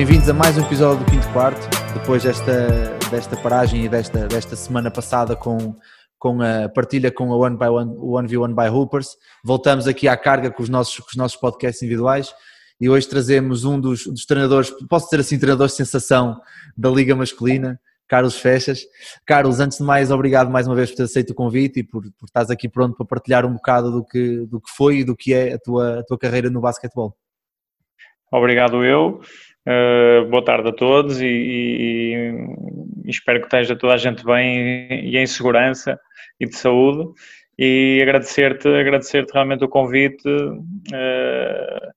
Bem-vindos a mais um episódio do Quinto Quarto, depois desta, desta paragem e desta, desta semana passada com, com a partilha com a One by One, One v One by Hoopers. Voltamos aqui à carga com os nossos, com os nossos podcasts individuais e hoje trazemos um dos, dos treinadores, posso dizer assim, treinador sensação da Liga Masculina, Carlos Fechas. Carlos, antes de mais, obrigado mais uma vez por ter aceito o convite e por, por estás aqui pronto para partilhar um bocado do que, do que foi e do que é a tua, a tua carreira no basquetebol. Obrigado eu. Uh, boa tarde a todos e, e, e, espero que esteja toda a gente bem e em segurança e de saúde e agradecer-te agradecer realmente o convite uh,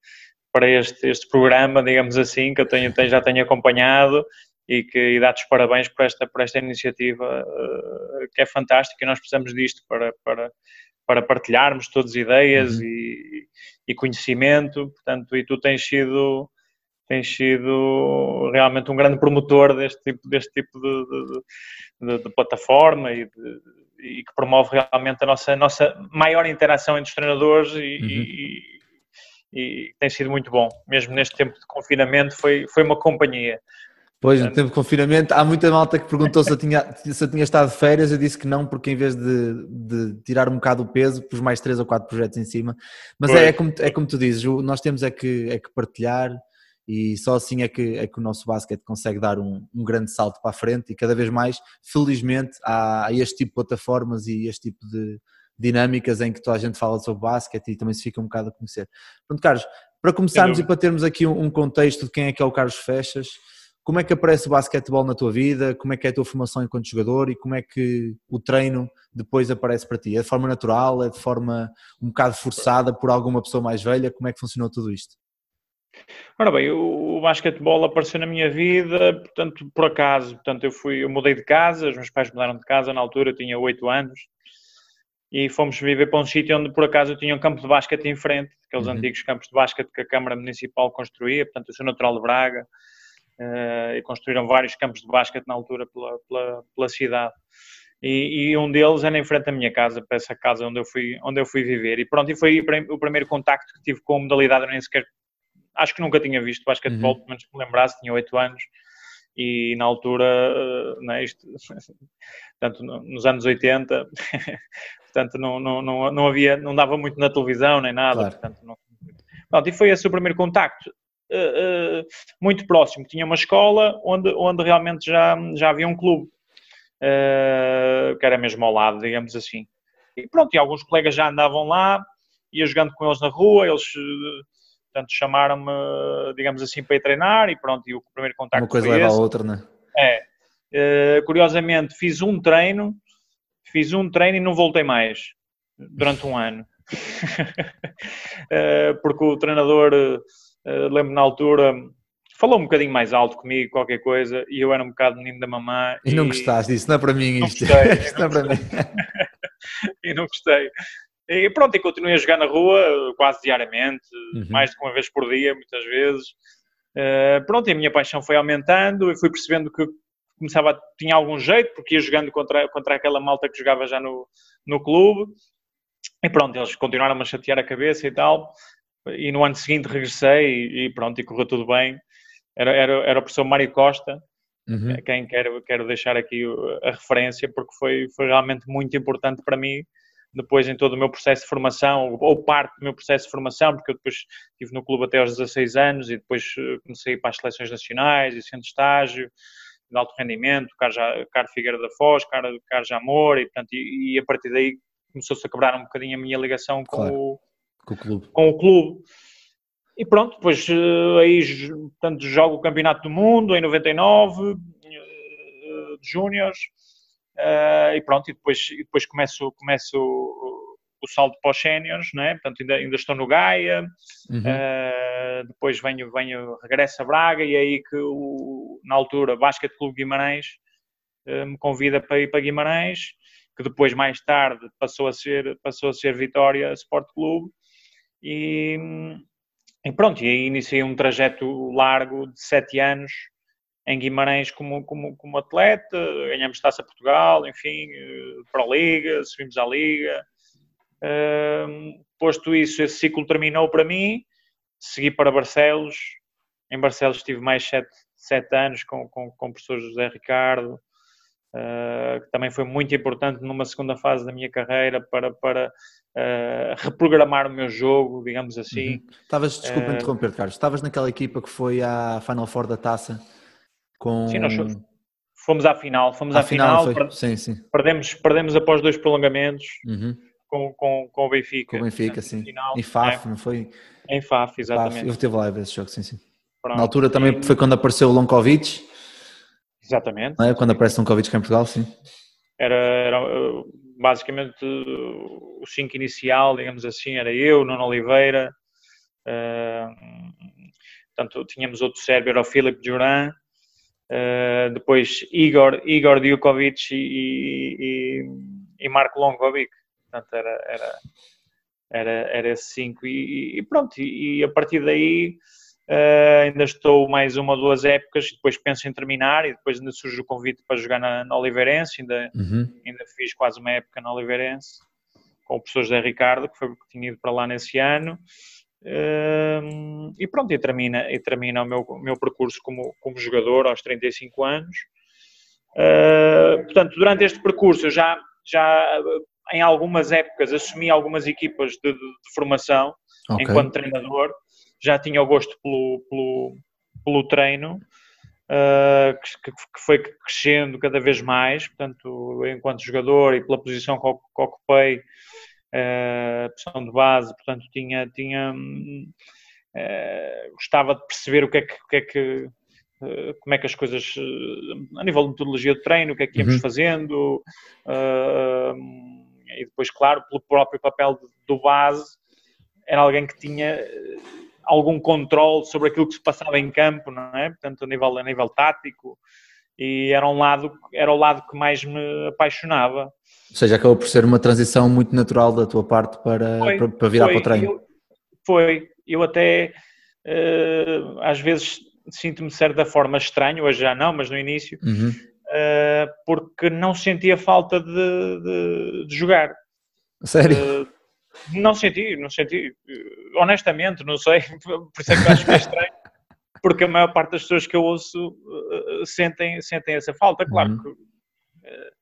para este, este programa, digamos assim, que eu tenho, já tenho acompanhado e que e dar-te os parabéns por esta, por esta iniciativa uh, que é fantástica e nós precisamos disto para, para, para partilharmos todas ideias uhum. e, e conhecimento, portanto, e tu tens sido tens sido realmente um grande promotor deste tipo, deste tipo de, de, de, de plataforma e, e, que promove realmente a nossa, nossa maior interação entre os treinadores e, uhum. e, e, tem sido muito bom. Mesmo neste tempo de confinamento foi, foi uma companhia. Pois, no tempo de confinamento, há muita malta que perguntou se eu tinha, se eu tinha estado de férias, eu disse que não, porque em vez de, de tirar um bocado o peso, pus mais três ou quatro projetos em cima. Mas é, é, como, é como tu dizes, nós temos é que, é que partilhar e só assim é que, é que o nosso basquete consegue dar um, um grande salto para a frente e cada vez mais, felizmente, há, há este tipo de plataformas e este tipo de dinâmicas em que toda a gente fala sobre basquete e também se fica um bocado a conhecer. Pronto, Carlos, para começarmos e para termos aqui um, um contexto de quem é que é o Carlos Fechas, como é que aparece o basquetebol na tua vida? Como é que é a tua formação enquanto jogador e como é que o treino depois aparece para ti? É de forma natural? É de forma um bocado forçada por alguma pessoa mais velha? Como é que funcionou tudo isto? Ora bem, o, o basquetebol apareceu na minha vida, portanto, por acaso, portanto, eu fui, eu mudei de casa, os meus pais mudaram de casa, na altura eu tinha 8 anos, e fomos viver para um sítio onde por acaso eu tinha um campo de basquete em frente, aqueles uhum. antigos campos de basquete que a Câmara Municipal construía, portanto, eu sou natural de Braga, uh, e construíram vários campos de basquete na altura pela, pela, pela cidade. E, e, um deles era em frente à minha casa, para essa casa onde eu fui, onde eu fui viver. E pronto, e foi o primeiro contacto que tive com a modalidade, eu nem sequer, acho que nunca tinha visto basquetebol, uhum. pelo menos que me lembrasse, tinha 8 anos. E na altura, né, isto, portanto, nos anos 80, portanto, não, não, não, não havia, não dava muito na televisão nem nada, claro. portanto, não, pronto, e foi esse o primeiro contacto. Uh, uh, muito próximo. Tinha uma escola onde, onde realmente já, já havia um clube, uh, que era mesmo ao lado, digamos assim. E pronto, e alguns colegas já andavam lá, ia jogando com eles na rua, eles portanto chamaram-me, digamos assim, para ir treinar e pronto, e o primeiro contacto Uma coisa leva esse. a outra, não é? É. curiosamente, fiz um treino, fiz um treino e não voltei mais durante um ano. porque o treinador eh, lembro na altura, falou um bocadinho mais alto comigo, qualquer coisa, e eu era um bocado menino da mamã. E, e não gostaste disso, não é para mim isto. Não gostei, isto não, é para mim. e não gostei. E pronto, e continuei a jogar na rua quase diariamente, uhum. mais de uma vez por dia, muitas vezes. Uh, pronto, e a minha paixão foi aumentando e fui percebendo que começava, tinha algum jeito, porque ia jogando contra, contra aquela malta que jogava já no, no clube. E pronto, eles continuaram a chatear a cabeça e tal e no ano seguinte regressei e, e pronto, e correu tudo bem. Era, era, era o professor Mário Costa, uhum. Quem quero, quero deixar aqui a referência, porque foi, foi realmente muito importante para mim depois em todo o meu processo de formação, ou parte do meu processo de formação, porque eu depois estive no clube até aos 16 anos e depois eh, comecei para as seleções nacionais e centro de estágio, de alto rendimento, Carlos Figueira da Foz, Carlos Amor, e, portanto, e, e, a partir daí começou-se a quebrar um bocadinho a minha ligação com claro. o com o clube. Com o clube. E pronto, depois eh, aí portanto, jogo o Campeonato do Mundo em 99, eh, de Júniors, uh, e pronto, e depois, e depois começo, começo o, o salto para os séniores, né? portanto ainda, ainda estou no Gaia, uhum. uh, depois venho, venho, regresso a Braga, e é aí que o, na altura Basket Clube Guimarães uh, me convida para ir para Guimarães, que depois mais tarde passou a ser, passou a ser Vitória Sport Clube, e, e pronto, e aí iniciei um trajeto largo de sete anos em Guimarães como, como, como atleta, ganhamos Taça Portugal, enfim, eh, para a Liga, subimos à Liga. Uh, posto isso, esse ciclo terminou para mim, segui para Barcelos em Barcelos estive mais sete, sete anos com, com, com o professor José Ricardo, uh, que também foi muito importante numa segunda fase da minha carreira para, para uh, reprogramar o meu jogo, digamos assim. Uhum. Estavas, desculpa uh, interromper, Carlos, estavas naquela equipa que foi à Final Four da Taça com... Sim, nós fomos à final, fomos à, à final, final sim, sim. Perdemos, perdemos após dois prolongamentos. Uhum. Com, com, com o Benfica. Com o Benfica, sim. Final, em FAF, é. não foi? Em FAF, exatamente. FAF. Eu teve lá esse jogo, sim, sim. Pronto. Na altura também foi quando apareceu o Lonkovic. Exatamente. É? Quando aparece Lonkovic cá em Portugal, sim. Era, era uh, basicamente o 5 inicial, digamos assim, era eu, Nuno Oliveira, uh, portanto tínhamos outro sérvio, era o Filipe Duran, uh, depois Igor, Igor Djukovic e, e, e Marco Lonkovic, portanto era, era, era, era esse 5 e, e, pronto, e, e a partir daí Uh, ainda estou mais uma ou duas épocas, depois penso em terminar e depois ainda surge o convite para jogar na, na Oliveirense, ainda, uhum. ainda fiz quase uma época na Oliveirense com o professor José Ricardo, que foi que tinha ido para lá nesse ano. Uh, e pronto, e termina, e termina o meu, meu percurso como, como jogador aos 35 anos. Uh, portanto, durante este percurso eu já, já em algumas épocas assumi algumas equipas de, de, de formação okay. enquanto treinador já tinha o gosto pelo, pelo, pelo treino, uh, que, que, foi crescendo cada vez mais, portanto, enquanto jogador e pela posição que, que ocupei, uh, posição de base, portanto, tinha, tinha uh, gostava de perceber o que é que, o que, é que como é que as coisas, a nível de metodologia de treino, o que é que íamos uhum. fazendo, e depois, claro, pelo próprio papel do base, era alguém que tinha algum controle sobre aquilo que se passava em campo, não é? Portanto, a nível, a nível tático, e era um lado, era o lado que mais me apaixonava. Ou seja, acabou por ser uma transição muito natural da tua parte para, foi, para, para, virar foi, para o treino. Eu, foi, eu até uh, às vezes sinto-me de certa forma estranho, hoje já não, mas no início, uhum. uh, porque não sentia falta de, de, de jogar. Sério? Uh, não senti, não senti. Honestamente, não sei. Por isso é que eu acho que é estranho. Porque a maior parte das pessoas que eu ouço uh, sentem, sentem essa falta. Claro uhum. que. Uh,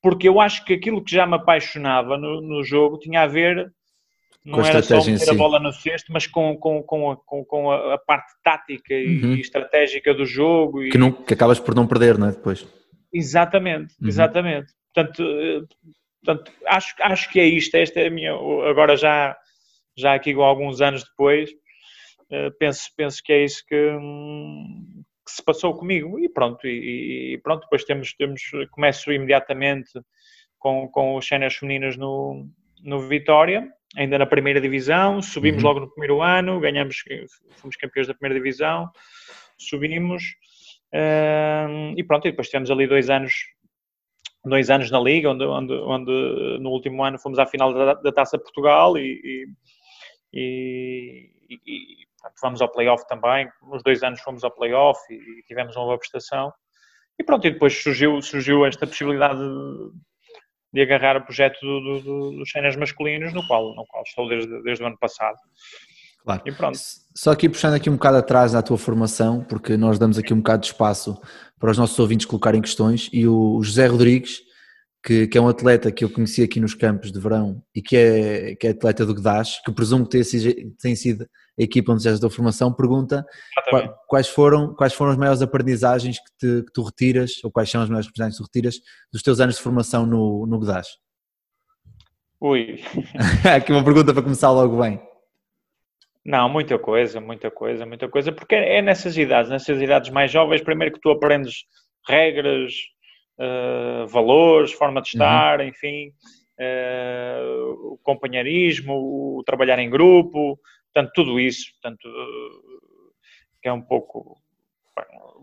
porque eu acho que aquilo que já me apaixonava no, no jogo tinha a ver. Não com era só meter si. a bola no cesto, mas com, com, com, a, com, com a parte tática uhum. e estratégica do jogo. E... Que, não, que acabas por não perder, não é? Depois. Exatamente, uhum. exatamente. Portanto, Portanto, acho, acho que é isto. Esta é a minha. Agora, já, já aqui alguns anos depois, uh, penso, penso que é isso que, um, que se passou comigo. E pronto, e, e, pronto depois temos, temos. Começo imediatamente com, com os cenas femininas no, no Vitória, ainda na primeira divisão. Subimos uhum. logo no primeiro ano, ganhamos, fomos campeões da primeira divisão, subimos. Uh, e pronto, e depois tivemos ali dois anos dois anos na Liga, onde, onde, onde no último ano fomos à final da, da Taça Portugal e, e, e fomos ao playoff também. Nos dois anos fomos ao playoff e, e tivemos uma boa prestação. E pronto, e depois surgiu, surgiu esta possibilidade de, de agarrar o projeto do, do, dos cenas masculinos, no qual, no qual estou desde, desde o ano passado. Claro. E pronto. Só aqui puxando aqui um bocado atrás na tua formação, porque nós damos aqui um bocado de espaço para os nossos ouvintes colocarem questões e o José Rodrigues, que, que é um atleta que eu conheci aqui nos campos de verão e que é, que é atleta do Gdash, que presumo que tem, sido a equipa onde já da formação, pergunta quais foram, quais foram as maiores aprendizagens que, te, que, tu retiras, ou quais são as maiores aprendizagens que tu retiras dos teus anos de formação no, no Gdash? Ui. aqui uma pergunta para começar logo bem. Não, muita coisa, muita coisa, muita coisa, porque é nessas idades, nessas idades mais jovens, primeiro que tu aprendes regras, uh, valores, forma de uhum. estar, uhum. enfim, uh, o companheirismo, o trabalhar em grupo, portanto, tudo isso, portanto, que é um pouco,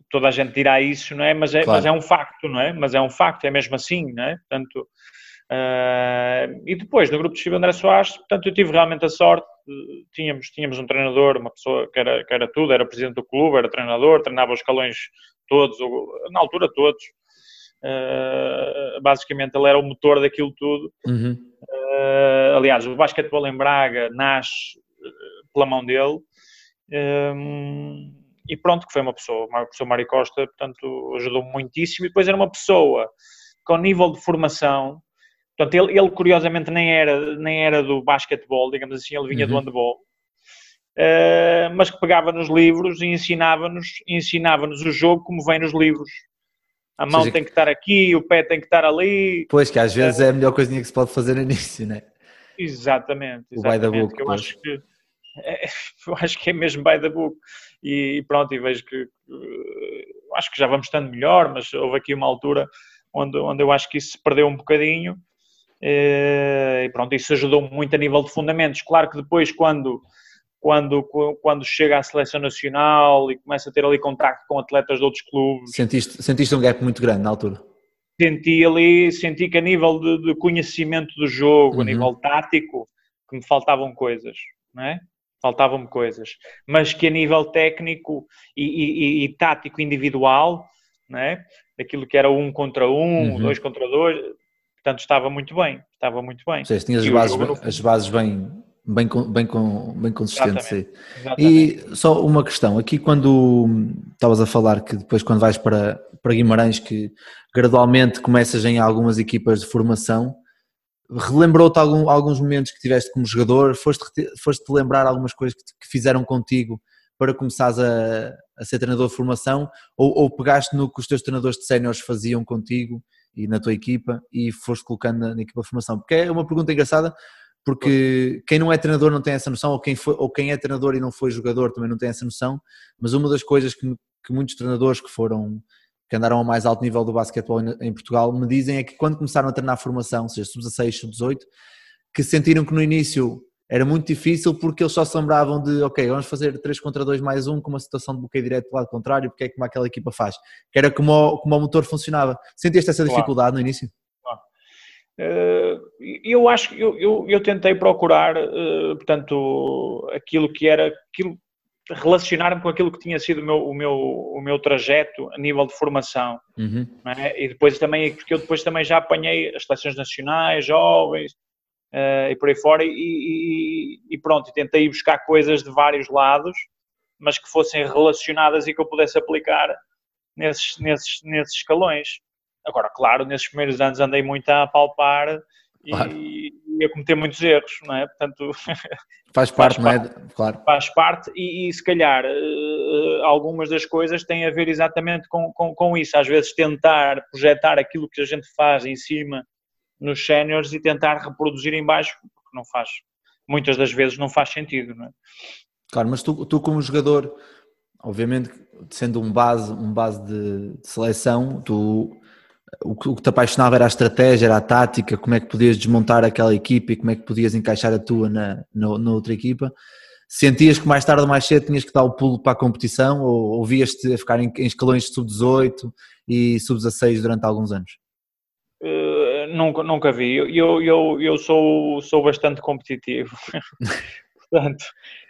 toda a gente dirá isso, não é? Mas é, claro. mas é um facto, não é? Mas é um facto, é mesmo assim, não é? Portanto, e depois, no grupo de Chico André Soares, portanto, eu tive realmente a sorte, tínhamos, tínhamos um treinador, uma pessoa que era, que era tudo, era presidente do clube, era treinador, treinava os escalões todos, na altura todos. Uh, basicamente, ele era o motor daquilo tudo. Uhum. Uh, aliás, o basquetebol em Braga nasce pela mão dele. e pronto, que foi uma pessoa, uma pessoa Mário Costa, portanto, ajudou muitíssimo. E depois era uma pessoa com nível de formação, portanto, ele, ele curiosamente nem era, nem era do basquetebol, digamos assim, ele vinha uhum. do handball, uh, mas que pegava nos livros e ensinava-nos ensinava-nos o jogo como vem nos livros. A mão seja, tem que estar aqui, o pé tem que estar ali. Pois, que às vezes é a melhor coisinha que se pode fazer no início, não é? Exatamente, exatamente. O by the book, eu acho que é, eu acho que é mesmo by the book. E pronto, e vejo que acho que já vamos estando melhor, mas houve aqui uma altura onde, onde eu acho que isso se perdeu um bocadinho. Eh, e pronto, isso ajudou muito a nível de fundamentos. Claro que depois, quando, quando, quando chega à seleção nacional e começa a ter ali contacto com atletas de outros clubes. Sentiste, sentiste um gap muito grande na altura? Senti ali, senti que a nível de, de conhecimento do jogo, uhum. a nível tático, que me faltavam coisas, não é? faltavam-me coisas, mas que a nível técnico e, e, e, tático individual, né, aquilo que era um contra um, uhum. dois contra dois, portanto estava muito bem, estava muito bem. Seja, tinha as bases, bem, as bases bem, bem, bem, bem. Exatamente. Exatamente. E só uma questão, aqui quando estavas a falar que depois quando vais para, para Guimarães que gradualmente começas em algumas equipas de formação, relembrou-te algum, alguns momentos que tiveste como jogador? Foste-te foste -te lembrar algumas coisas que, que, fizeram contigo para começares a, a ser treinador de formação? Ou, ou, pegaste no que os teus treinadores de séniores faziam contigo e na tua equipa e foste colocando na, na, equipa de formação? Porque é uma pergunta engraçada, porque quem não é treinador não tem essa noção, ou quem, foi, ou quem é treinador e não foi jogador também não tem essa noção, mas uma das coisas que, que muitos treinadores que foram que andaram ao mais alto nível do basquetebol em Portugal, me dizem é que quando começaram a treinar a formação, seja sub-16, sub-18, que sentiram que no início era muito difícil porque eles só se lembravam de, ok, vamos fazer 3 contra 2 mais 1 com uma situação de bloqueio direto do lado contrário, porque é como aquela equipa faz. Que era como o, como o motor funcionava. Sentiste essa dificuldade claro. no início? Uh, eu acho que eu, eu, eu, tentei procurar, uh, portanto, aquilo que era, aquilo, relacionar-me com aquilo que tinha sido o meu, o meu, o meu trajeto a nível de formação. Uhum. É? E depois também, porque eu depois também já apanhei as seleções nacionais, jovens uh, e por aí fora, e, e, e pronto, tentei buscar coisas de vários lados, mas que fossem relacionadas e que eu pudesse aplicar nesses, nesses, nesses escalões. Agora, claro, nesses primeiros anos andei muito a palpar claro. e, e a cometer muitos erros, não é? Portanto, faz parte, faz não é? Claro. Faz parte e, e se calhar uh, algumas das coisas têm a ver exatamente com, com, com, isso. Às vezes tentar projetar aquilo que a gente faz em cima nos séniores e tentar reproduzir em baixo, porque não faz, muitas das vezes não faz sentido, não é? Claro, mas tu, tu como jogador, obviamente sendo um base, um base de, de seleção, tu o que te apaixonava era a estratégia, era a tática, como é que podias desmontar aquela equipa e como é que podias encaixar a tua na, na, na outra equipa. Sentias que mais tarde ou mais cedo tinhas que dar o pulo para a competição ou, ou vias-te a ficar em, em escalões de sub-18 e sub-16 durante alguns anos? Uh, nunca, nunca vi. Eu, eu, eu sou, sou bastante competitivo. portanto,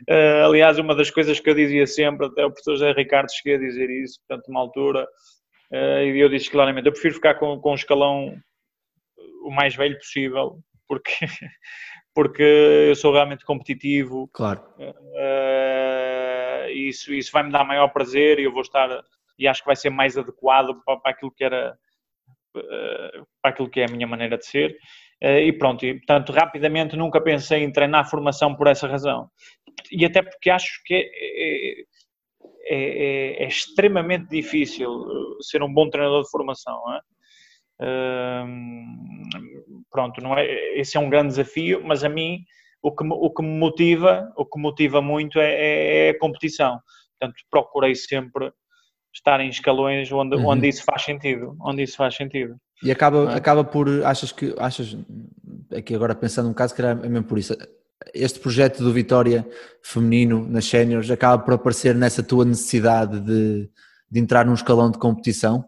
uh, aliás, uma das coisas que eu dizia sempre, até o professor José Ricardo cheguei a dizer isso, portanto, uma altura, e eu disse claramente, eu prefiro ficar com, com um escalão o mais velho possível, porque, porque eu sou realmente competitivo. Claro. Uh, isso, isso vai me dar maior prazer e eu vou estar, e acho que vai ser mais adequado para, para aquilo que era, uh, para aquilo que é a minha maneira de ser. e pronto, e, portanto, rapidamente nunca pensei em treinar formação por essa razão. E até porque acho que é, é, é, extremamente difícil uh, ser um bom treinador de formação. Não é? pronto, não é, esse é um grande desafio, mas a mim o que, o que me motiva, o que motiva muito é, é, é a competição. Portanto, procurei sempre estar em escalões onde, uhum. onde isso faz sentido, onde isso faz sentido. E acaba, é? acaba por, achas que, achas, aqui agora pensando um caso que era mesmo por isso, este projeto do Vitória feminino nas séniores acaba por aparecer nessa tua necessidade de, de entrar num escalão de competição?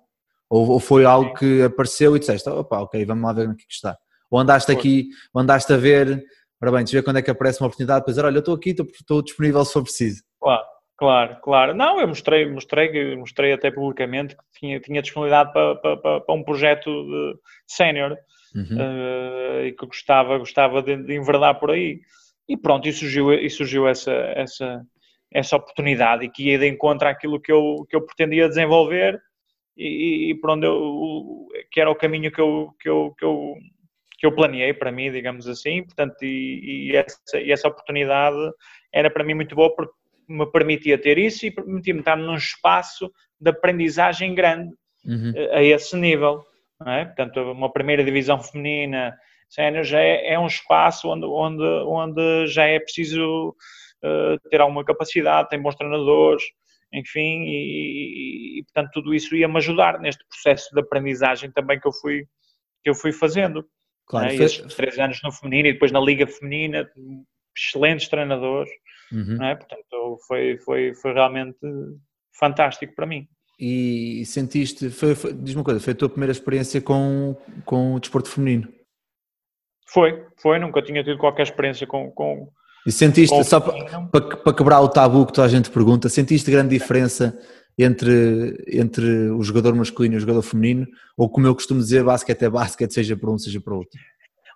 Ou, ou foi algo que apareceu e disseste, opa, ok, vamos lá ver no que, que está? Ou andaste aqui, ou andaste a ver, para bem, ver quando é que aparece uma oportunidade para dizer, olha, eu estou aqui, estou, estou disponível se for preciso. Claro, claro, claro. Não, eu mostrei, mostrei, mostrei até publicamente que tinha, tinha disponibilidade para, para, para um projeto de sénior uhum. uh, e que gostava, gostava de, de enverdar por aí. E pronto, e surgiu, e surgiu essa, essa, essa oportunidade e que ia de encontro àquilo que eu, que eu pretendia desenvolver e, e por onde eu, que era o caminho que eu, que eu, que eu, que eu planeei para mim, digamos assim, portanto, e, e, essa, e essa oportunidade era para mim muito boa porque me permitia ter isso e permitia-me estar num espaço de aprendizagem grande uhum. Eh, a esse nível. É? Portanto, uma primeira divisão feminina sénior já é, é, um espaço onde, onde, onde já é preciso uh, ter alguma capacidade, tem bons treinadores, enfim, e, e, portanto tudo isso ia-me ajudar neste processo de aprendizagem também que eu fui, que eu fui fazendo. Claro, é? Estes três anos no feminino e depois na liga feminina, excelentes treinadores, uhum. é? portanto foi, foi, foi realmente fantástico para mim. E sentiste, foi, foi, diz-me uma coisa, foi a tua primeira experiência com, com o desporto feminino? Foi, foi, nunca tinha tido qualquer experiência com. com e sentiste, com só para, para quebrar o tabu que toda a gente pergunta, sentiste grande diferença entre, entre o jogador masculino e o jogador feminino? Ou como eu costumo dizer, basquete é basquete, seja para um, seja para outro?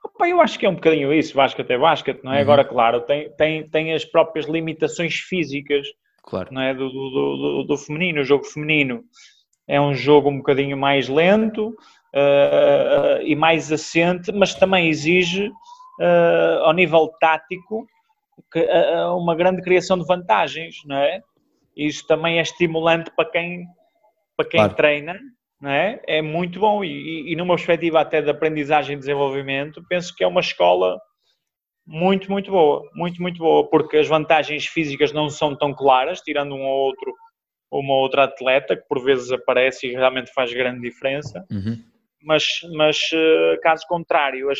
Opa, eu acho que é um bocadinho isso, basquete é basquete, não é? Uhum. Agora, claro, tem, tem, tem as próprias limitações físicas claro. não é? do, do, do, do feminino. O jogo feminino é um jogo um bocadinho mais lento, uh, e mais assente, mas também exige, uh, ao nível tático, que, uh, uma grande criação de vantagens, não é? Isso também é estimulante para quem, para quem claro. treina, não é? É muito bom e, e, numa perspectiva até de aprendizagem e desenvolvimento, penso que é uma escola muito, muito boa, muito, muito boa, porque as vantagens físicas não são tão claras, tirando um ou outro, uma outra atleta que por vezes aparece e realmente faz grande diferença. Uhum mas, mas eh, caso contrário, as,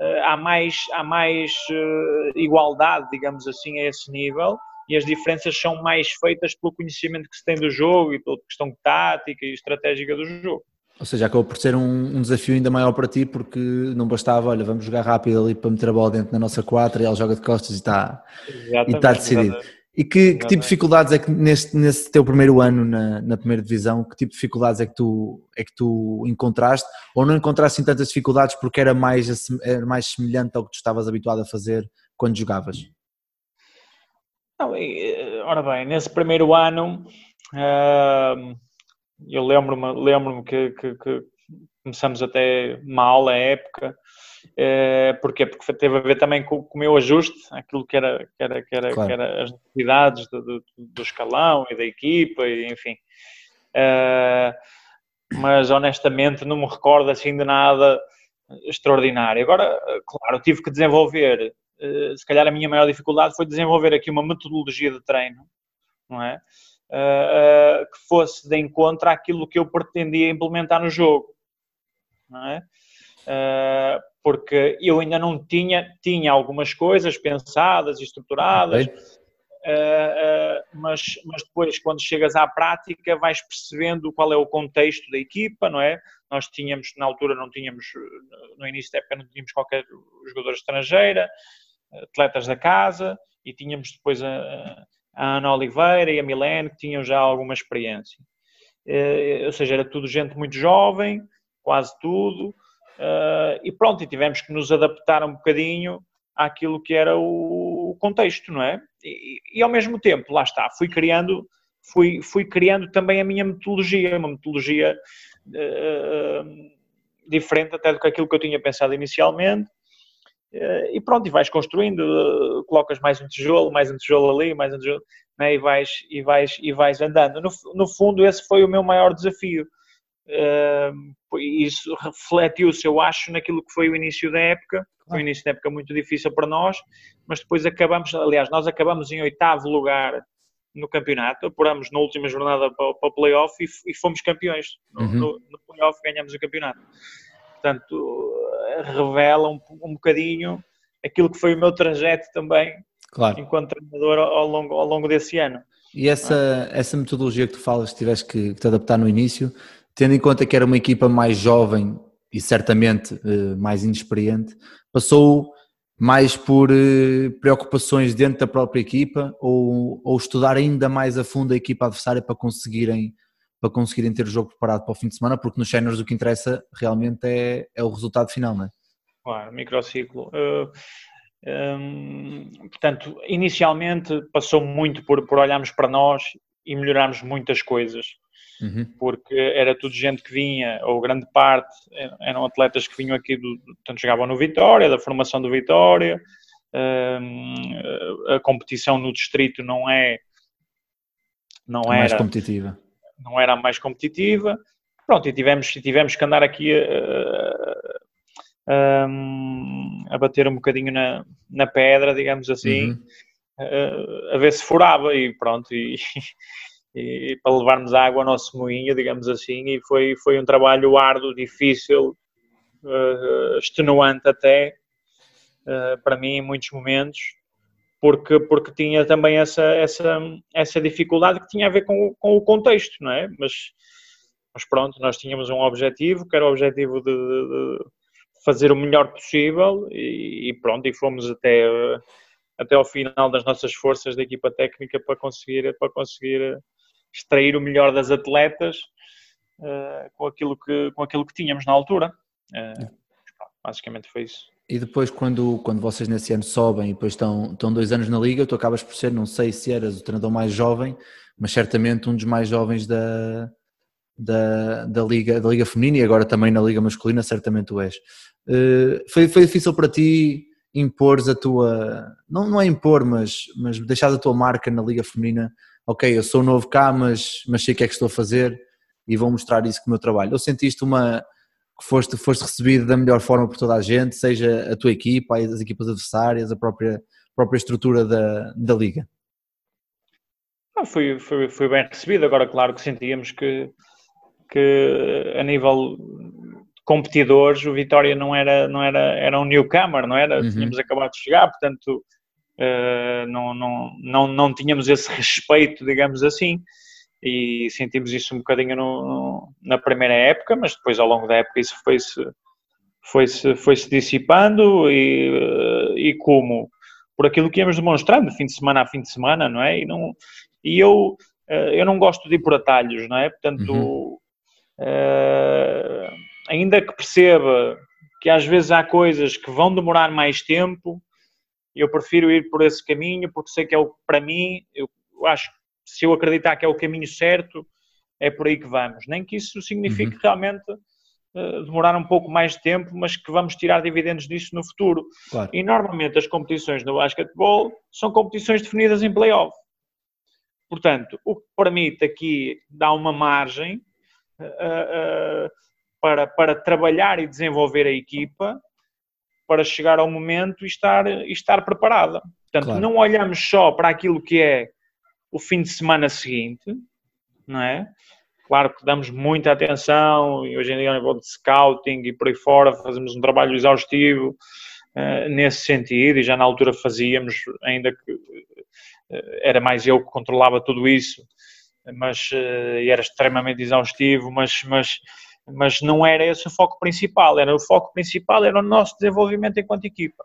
eh, há mais, há mais eh, igualdade, digamos assim, a esse nível e as diferenças são mais feitas pelo conhecimento que se tem do jogo e pela questão tática e estratégica do jogo. Ou seja, acabou por ser um, um, desafio ainda maior para ti, porque não bastava, olha, vamos jogar rápido ali para meter a bola dentro da nossa quadra e ele joga de costas e está, e está decidido. Exatamente. E que, que, tipo de dificuldades é que neste, nesse teu primeiro ano na, na, primeira divisão, que tipo de dificuldades é que, tu, é que tu encontraste? Ou não encontraste assim tantas dificuldades porque era mais, era mais semelhante ao que tu estavas habituado a fazer quando jogavas? Não, eh, ora bem, nesse primeiro ano uh, eu lembro-me lembro que, que, que, começamos até mal a época Uh, porquê? Porque teve a ver também com, com o meu ajuste, aquilo que era, que era, que era, claro. que era as necessidades do, do, do, escalão e da equipa, e, enfim. Uh, mas honestamente não me recordo assim de nada extraordinário. Agora, claro, tive que desenvolver, uh, se calhar a minha maior dificuldade foi desenvolver aqui uma metodologia de treino, não é? Que fosse de encontro àquilo que eu pretendia implementar no jogo, não é? Uh, porque eu ainda não tinha, tinha algumas coisas pensadas e estruturadas, uh, uh, mas, mas depois, quando chegas à prática, vais percebendo qual é o contexto da equipa, não é? Nós tínhamos, na altura, não tínhamos, no início da época, não tínhamos qualquer jogador estrangeira, atletas da casa, e tínhamos depois a, a Ana Oliveira e a Milene, que tinham já alguma experiência. Ou seja, era tudo gente muito jovem, quase tudo, Uh, e pronto, e tivemos que nos adaptar um bocadinho àquilo que era o, contexto, não é? E, e, ao mesmo tempo, lá está, fui criando, fui, fui criando também a minha metodologia, uma metodologia uh, diferente até do que aquilo que eu tinha pensado inicialmente. Uh, e pronto, e vais construindo, colocas mais um tijolo, mais um tijolo ali, mais um tijolo, né? e, vais, e, vais, e vais andando. No, no fundo, esse foi o meu maior desafio isso refletiu-se, eu acho, naquilo que foi o início da época. Foi o início da época muito difícil para nós, mas depois acabamos, aliás, nós acabamos em oitavo lugar no campeonato, apuramos na última jornada para, para o playoff e, e fomos campeões. Uhum. No, no playoff ganhamos o campeonato. Portanto, revela um, um bocadinho aquilo que foi o meu trajeto também, claro. enquanto treinador ao longo, ao longo desse ano. E essa, essa metodologia que tu falas, tiveste que, que te adaptar no início, tendo em conta que era uma equipa mais jovem e certamente uh, mais inexperiente, passou mais por uh, preocupações dentro da própria equipa ou, ou, estudar ainda mais a fundo a equipa adversária para conseguirem, para conseguirem ter o jogo preparado para o fim de semana, porque nos séniores o que interessa realmente é, é o resultado final, não é? Claro, microciclo. Uh, portanto, inicialmente passou muito por, por olharmos para nós e melhorarmos muitas coisas. Uhum. Porque era tudo gente que vinha, ou grande parte, eram atletas que vinham aqui, do, portanto, jogavam no Vitória, da formação do Vitória. Hum, a competição no distrito não é. Não a era, mais competitiva. Não era a mais competitiva. Pronto, e tivemos, tivemos que andar aqui a, a, a bater um bocadinho na, na pedra, digamos assim, uhum. a, a, ver se furava e pronto, e, e, para levarmos água ao nosso moinho, digamos assim, e foi, foi um trabalho árduo, difícil, uh, extenuante até, uh, para mim em muitos momentos, porque, porque tinha também essa, essa, essa dificuldade que tinha a ver com, com o contexto, não é? Mas, mas pronto, nós tínhamos um objetivo, que era o objetivo de, de, de fazer o melhor possível e, e, pronto, e fomos até, até ao final das nossas forças da equipa técnica para conseguir, para conseguir extrair o melhor das atletas uh, com, aquilo que, com aquilo que tínhamos na altura. Uh, basicamente foi isso. E depois, quando, quando vocês nesse ano sobem e depois estão, estão dois anos na Liga, tu acabas por ser, não sei se eras o treinador mais jovem, mas certamente um dos mais jovens da, da, da, Liga, da Liga Feminina e agora também na Liga Masculina, certamente o és. Uh, foi, foi difícil para ti impor a tua, não, não é impor, mas, mas deixar a tua marca na Liga Feminina ok, eu sou novo cá, mas, mas sei o que é que estou a fazer e vou mostrar isso com o meu trabalho. Eu sentiste uma que foste, foste recebido da melhor forma por toda a gente, seja a tua equipa, as equipas adversárias, a própria, própria estrutura da, da liga? Ah, foi, foi, foi bem recebido, agora claro que sentíamos que, que a nível competidores o Vitória não era, não era, era um newcomer, não era? Uhum. Tínhamos acabado de chegar, portanto não, não, não, não tínhamos esse respeito, digamos assim, e sentimos isso um bocadinho no, no, na primeira época, mas depois ao longo da época isso foi-se foi-se foi -se dissipando e, uh, e como? Por aquilo que íamos demonstrando, fim de semana a fim de semana, não é? E, não, e eu, uh, eu não gosto de ir por atalhos, não é? Portanto, uhum. ainda que perceba que às vezes há coisas que vão demorar mais tempo, eu prefiro ir por esse caminho porque sei que é o para mim, eu acho que se eu acreditar que é o caminho certo, é por aí que vamos. Nem que isso signifique uhum. realmente uh, demorar um pouco mais de tempo, mas que vamos tirar dividendos disso no futuro. Claro. E normalmente as competições no basquetebol são competições definidas em playoff. Portanto, o que permite aqui dar uma margem uh, uh, para, para trabalhar e desenvolver a equipa para chegar ao momento e estar, e estar preparada. Portanto, claro. não olhamos só para aquilo que é o fim de semana seguinte, não é? Claro que damos muita atenção e hoje em dia, a nível de scouting e por aí fora, fazemos um trabalho exaustivo uh, nesse sentido e já na altura fazíamos, ainda que uh, era mais eu que controlava tudo isso, mas uh, era extremamente exaustivo, mas, mas mas não era esse o foco principal, era o foco principal era o nosso desenvolvimento enquanto equipa.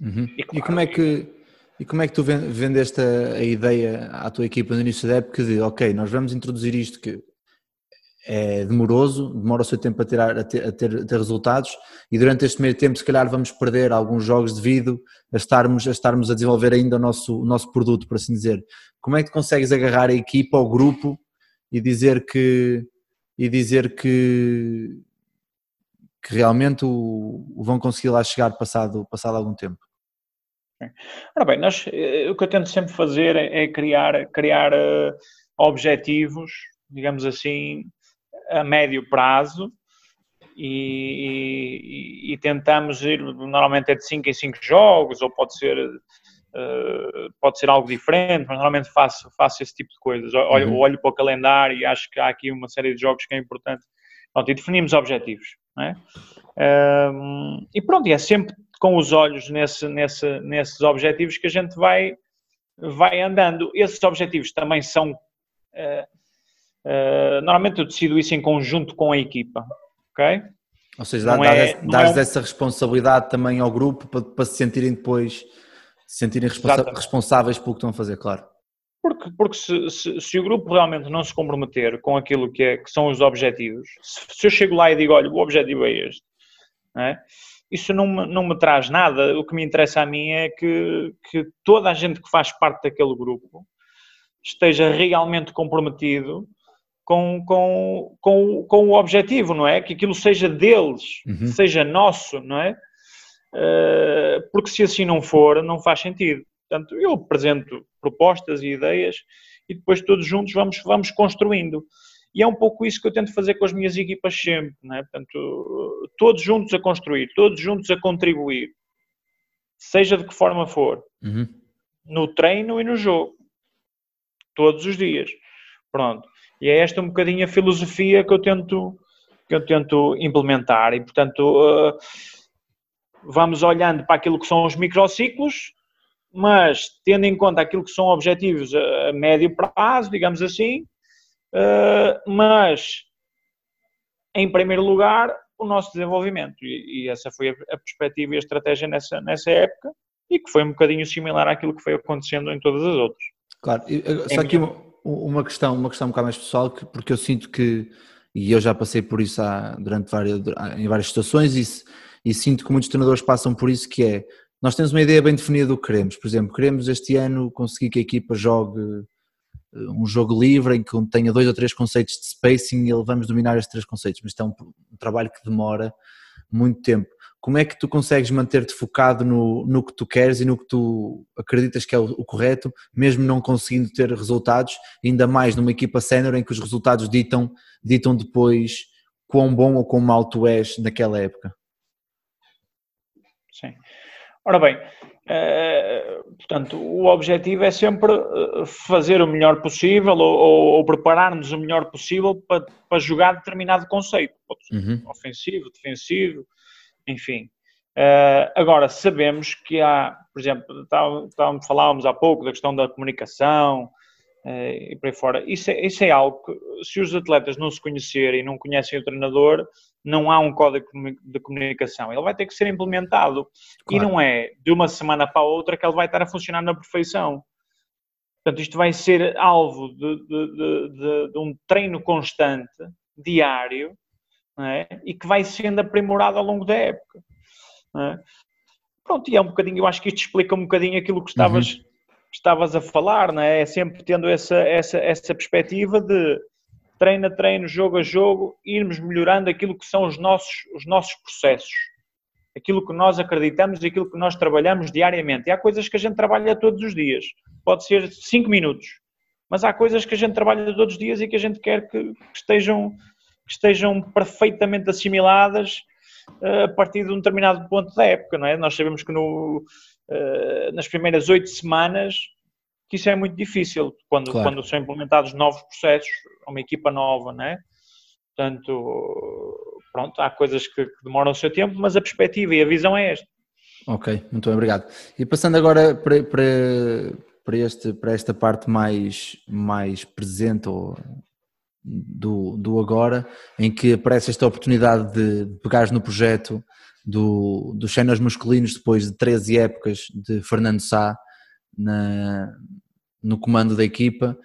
Uhum. E, claro, e, como é que e como é que tu vendeste a, a ideia à tua equipa no início da época de ok, nós vamos introduzir isto que é demoroso, demora o seu tempo a, tirar, a, ter, a, ter, a ter resultados e durante este meio tempo se calhar vamos perder alguns jogos devido a estarmos a, estarmos a desenvolver ainda o nosso, o nosso produto, por assim dizer. Como é que tu consegues agarrar a equipa, o grupo e dizer que e dizer que, que realmente o, o vão conseguir lá chegar passado, passado algum tempo. Ora bem, nós, eh, o que eu tento sempre fazer é, é criar, criar uh, objetivos, digamos assim, a médio prazo e, e, e, tentamos ir, normalmente é de 5 em 5 jogos, ou pode ser Uh, pode ser algo diferente, mas normalmente faço, faço esse tipo de coisas. Olho, uhum. olho para o calendário e acho que há aqui uma série de jogos que é importante. Pronto, e definimos objetivos. É? Uh, e pronto, é sempre com os olhos nesse, nesse, nesses objetivos que a gente vai, vai andando. Esses objetivos também são. Uh, normalmente eu decido isso em conjunto com a equipa. Ok? Ou seja, dá, é, dás, é essa responsabilidade também ao grupo para, para se sentirem depois se sentirem responsa responsáveis pelo que estão a fazer, claro. Porque, porque se, se, se, o grupo realmente não se comprometer com aquilo que, é, que são os objetivos, se, se, eu chego lá e digo, olha, o objetivo é este, é? isso não me, não me traz nada. O que me interessa a mim é que, que toda a gente que faz parte daquele grupo esteja realmente comprometido com, com, com, com o objetivo, não é? Que aquilo seja deles, uhum. seja nosso, não é? Uh, porque se assim não for, não faz sentido. Portanto, eu apresento propostas e ideias e depois todos juntos vamos, vamos construindo. E é um pouco isso que eu tento fazer com as minhas equipas sempre, não é? Portanto, todos juntos a construir, todos juntos a contribuir, seja de que forma for, uhum. no treino e no jogo, todos os dias. Pronto. E é esta um bocadinho a filosofia que eu tento, que eu tento implementar. E, portanto, uh, vamos olhando para aquilo que são os microciclos, mas tendo em conta aquilo que são objetivos a, médio prazo, digamos assim, uh, mas em primeiro lugar o nosso desenvolvimento. E, essa foi a, perspectiva e a estratégia nessa, nessa época e que foi um bocadinho similar àquilo que foi acontecendo em todas as outras. Claro, só aqui uma, uma questão, uma questão um bocado mais pessoal, porque eu sinto que, e eu já passei por isso há, durante várias, em várias situações, e, e sinto que muitos treinadores passam por isso, que é, nós temos uma ideia bem definida do que queremos, por exemplo, queremos este ano conseguir que a equipa jogue eh, um jogo livre em que tenha dois ou três conceitos de spacing e vamos dominar estes três conceitos, mas isto é um, um trabalho que demora muito tempo. Como é que tu consegues manter-te focado no, no que tu queres e no que tu acreditas que é o, o, correto, mesmo não conseguindo ter resultados, ainda mais numa equipa sénior em que os resultados ditam, ditam depois quão bom ou quão mal tu és naquela época? Sim. Ora bem, eh, portanto, o objetivo é sempre eh, fazer o melhor possível ou, ou, ou preparar-nos o melhor possível para, para jogar determinado conceito, uhum. ofensivo, defensivo, enfim. Uh, agora, sabemos que há, por exemplo, falávamos há pouco da questão da comunicação e por aí fora. Isso é, isso é algo que, se os atletas não se conhecerem e não conhecem o treinador, não há um código de comunicação. Ele vai ter que ser implementado. Claro. E não é de uma semana para a outra que ele vai estar a funcionar na perfeição. Portanto, isto vai ser alvo de, de, de, de um treino constante, diário, é? e que vai sendo aprimorado ao longo da época. É? Pronto, e é um bocadinho, eu acho que isto explica um bocadinho aquilo que estavas, uhum. estavas a falar, não é? é sempre tendo essa, essa, essa perspectiva de treino a treino, jogo a jogo, irmos melhorando aquilo que são os nossos, os nossos processos, aquilo que nós acreditamos e aquilo que nós trabalhamos diariamente. E há coisas que a gente trabalha todos os dias, pode ser 5 minutos, mas há coisas que a gente trabalha todos os dias e que a gente quer que, que estejam que estejam perfeitamente assimiladas uh, a partir de um determinado ponto da época, não é? Nós sabemos que no, uh, nas primeiras oito semanas que isso é muito difícil, quando, claro. quando são implementados novos processos, uma equipa nova, não é? Portanto, pronto, há coisas que, que demoram o seu tempo, mas a perspectiva e a visão é esta. Ok, muito obrigado. E passando agora para, para, para, este, para esta parte mais, mais presente ou do, do agora, em que aparece esta oportunidade de, de pegares no projeto do, dos cenas masculinos depois de 13 épocas de Fernando Sá na, no comando da equipa.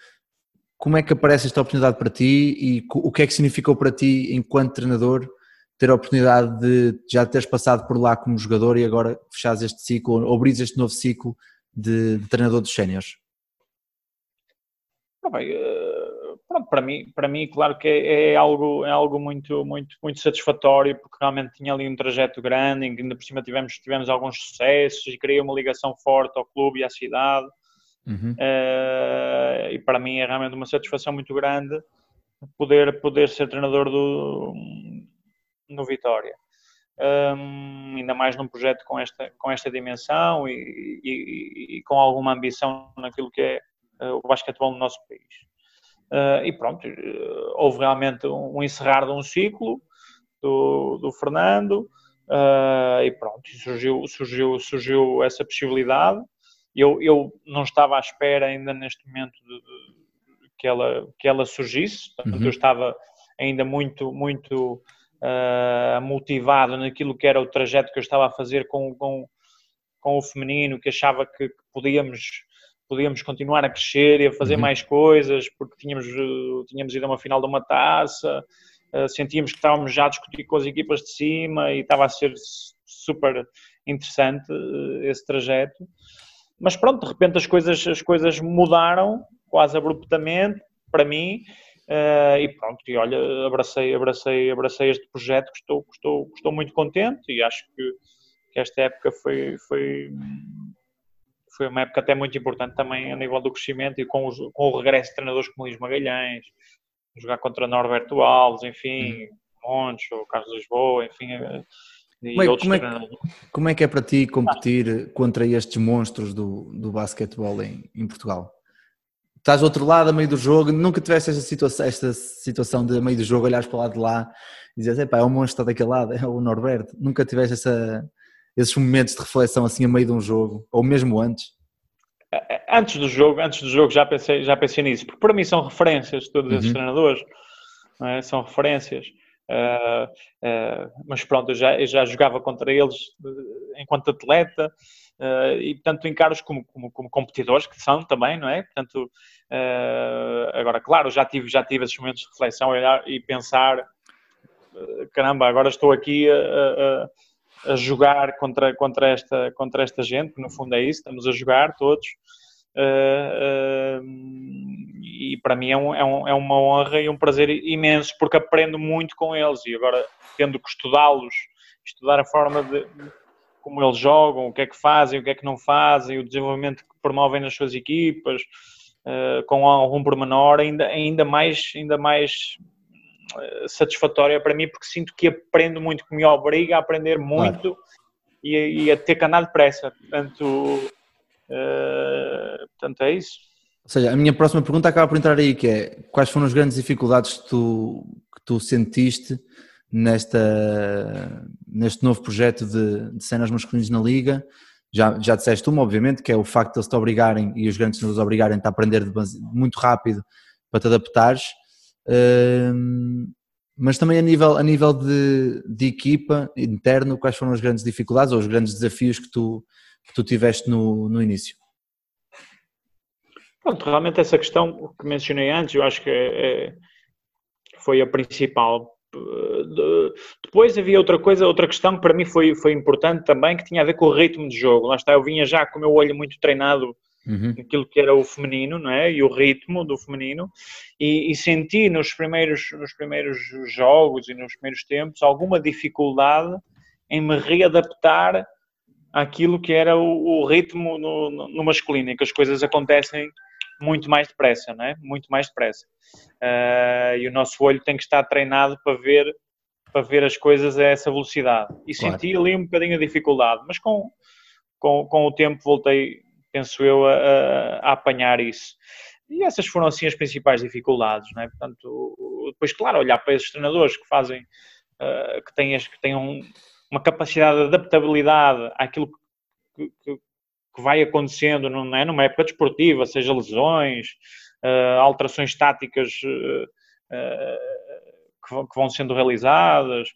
Como é que aparece esta oportunidade para ti e o que é que significou para ti, enquanto treinador, ter a oportunidade de já teres passado por lá como jogador e agora fechares este ciclo, ou abrir este novo ciclo de, de treinador dos séniores? bem, Pronto, para mim, para mim, claro que é, é, algo, é algo muito, muito, muito satisfatório, porque realmente tinha ali um trajeto grande, em que ainda por cima tivemos, tivemos alguns sucessos e criei uma ligação forte ao clube e à cidade. Uhum. Uh, e para mim é realmente uma satisfação muito grande poder, poder ser treinador do, no Vitória. Um, ainda mais num projeto com esta, com esta dimensão e, e, e com alguma ambição naquilo que é uh, o basquetebol no nosso país. Uh, e pronto, uh, houve realmente um, um, encerrar de um ciclo do, do Fernando uh, e pronto, surgiu, surgiu, surgiu essa possibilidade. Eu, eu não estava à espera ainda neste momento de, de, que, ela, que ela surgisse, portanto, uhum. eu estava ainda muito, muito motivado naquilo que era o trajeto que eu estava a fazer com, com, com o feminino, que achava que, que podíamos podíamos continuar a crescer e a fazer uhum. mais coisas, porque tínhamos, eh, tínhamos ido a uma final de uma taça, uh, sentíamos que estávamos já a discutir com as equipas de cima e estava a ser super interessante esse trajeto. Mas pronto, de repente as coisas, as coisas mudaram quase abruptamente para mim Uh, e pronto, e olha, abracei, abracei, abracei este projeto estou, estou, estou muito contente e acho que, que esta época foi, foi, foi uma época até muito importante também a nível do crescimento e com, os, com o regresso de treinadores como Luís Magalhães, jogar contra Norberto Alves, enfim, uhum. Montes, ou Carlos Lisboa, enfim. Eh, como é, como, é, como é, que é para ti competir ah. contra estes monstros do, do basquetebol em, em Portugal? estás do outro lado, a meio do jogo, nunca tiveste esta situação, esta situação de meio do jogo olhares para o lado de lá e dizes, é o monstro daquele lado, é o Norberto. Nunca tiveste essa, esses momentos de reflexão assim a meio de um jogo, ou mesmo antes? Antes do jogo, antes do jogo já pensei, já pensei nisso, porque para mim são referências todos esses uhum. treinadores, é? são referências. Uh, uh, mas pronto, eu já, eu já jogava contra eles enquanto atleta, Uh, e portanto encaro-os como, como, como, competidores que são também, não é? Portanto, agora, claro, já tive, já tive esses momentos de reflexão olhar, e pensar, uh, caramba, agora estou aqui a, a, a, jogar contra, contra, esta, contra esta gente, que no fundo é isso, estamos a jogar todos. e para mim é, um, é, um, é uma honra e um prazer imenso porque aprendo muito com eles e agora tendo que estudá-los, estudar a forma de, como eles jogam, o que é que fazem, o que é que não fazem, o desenvolvimento que promovem nas suas equipas, uh, com algum pormenor, ainda, ainda mais, ainda mais uh, satisfatória para mim, porque sinto que aprendo muito, que me obriga a aprender muito claro. e, e, a ter que andar depressa. Portanto, uh, portanto, é isso. Ou seja, a minha próxima pergunta acaba por entrar aí, que é quais foram as grandes dificuldades que tu, que tu sentiste nesta, neste novo projeto de, de cenas masculinas na Liga. Já, já disseste uma, obviamente, que é o facto de eles te obrigarem e os grandes nos obrigarem a aprender muito rápido para te adaptares. Mas também a nível, a nível de, de equipa interno, quais foram as grandes dificuldades ou os grandes desafios que tu, que tu tiveste no, no início? Pronto, realmente essa questão que mencionei antes, eu acho que é, é foi a principal, depois havia outra coisa, outra questão que para mim foi, foi importante também, que tinha a ver com o ritmo de jogo. Lá está, eu vinha já com o meu olho muito treinado uhum. naquilo que era o feminino, não é? E o ritmo do feminino, e, e, senti nos primeiros, nos primeiros jogos e nos primeiros tempos alguma dificuldade em me readaptar àquilo que era o, o ritmo no, no, masculino, em que as coisas acontecem muito mais depressa, não é? Muito mais depressa. Uh, e o nosso olho tem que estar treinado para ver para ver as coisas a essa velocidade. E claro. senti ali um bocadinho a dificuldade, mas com, com, com o tempo voltei, penso eu, a, a, apanhar isso. E essas foram assim as principais dificuldades, não é? Portanto, depois, claro, olhar para esses treinadores que fazem, uh, que têm, que têm um, uma capacidade de adaptabilidade àquilo que, que, que vai acontecendo não é? numa época desportiva, seja lesões, uh, alterações táticas uh, uh, que, vão sendo realizadas,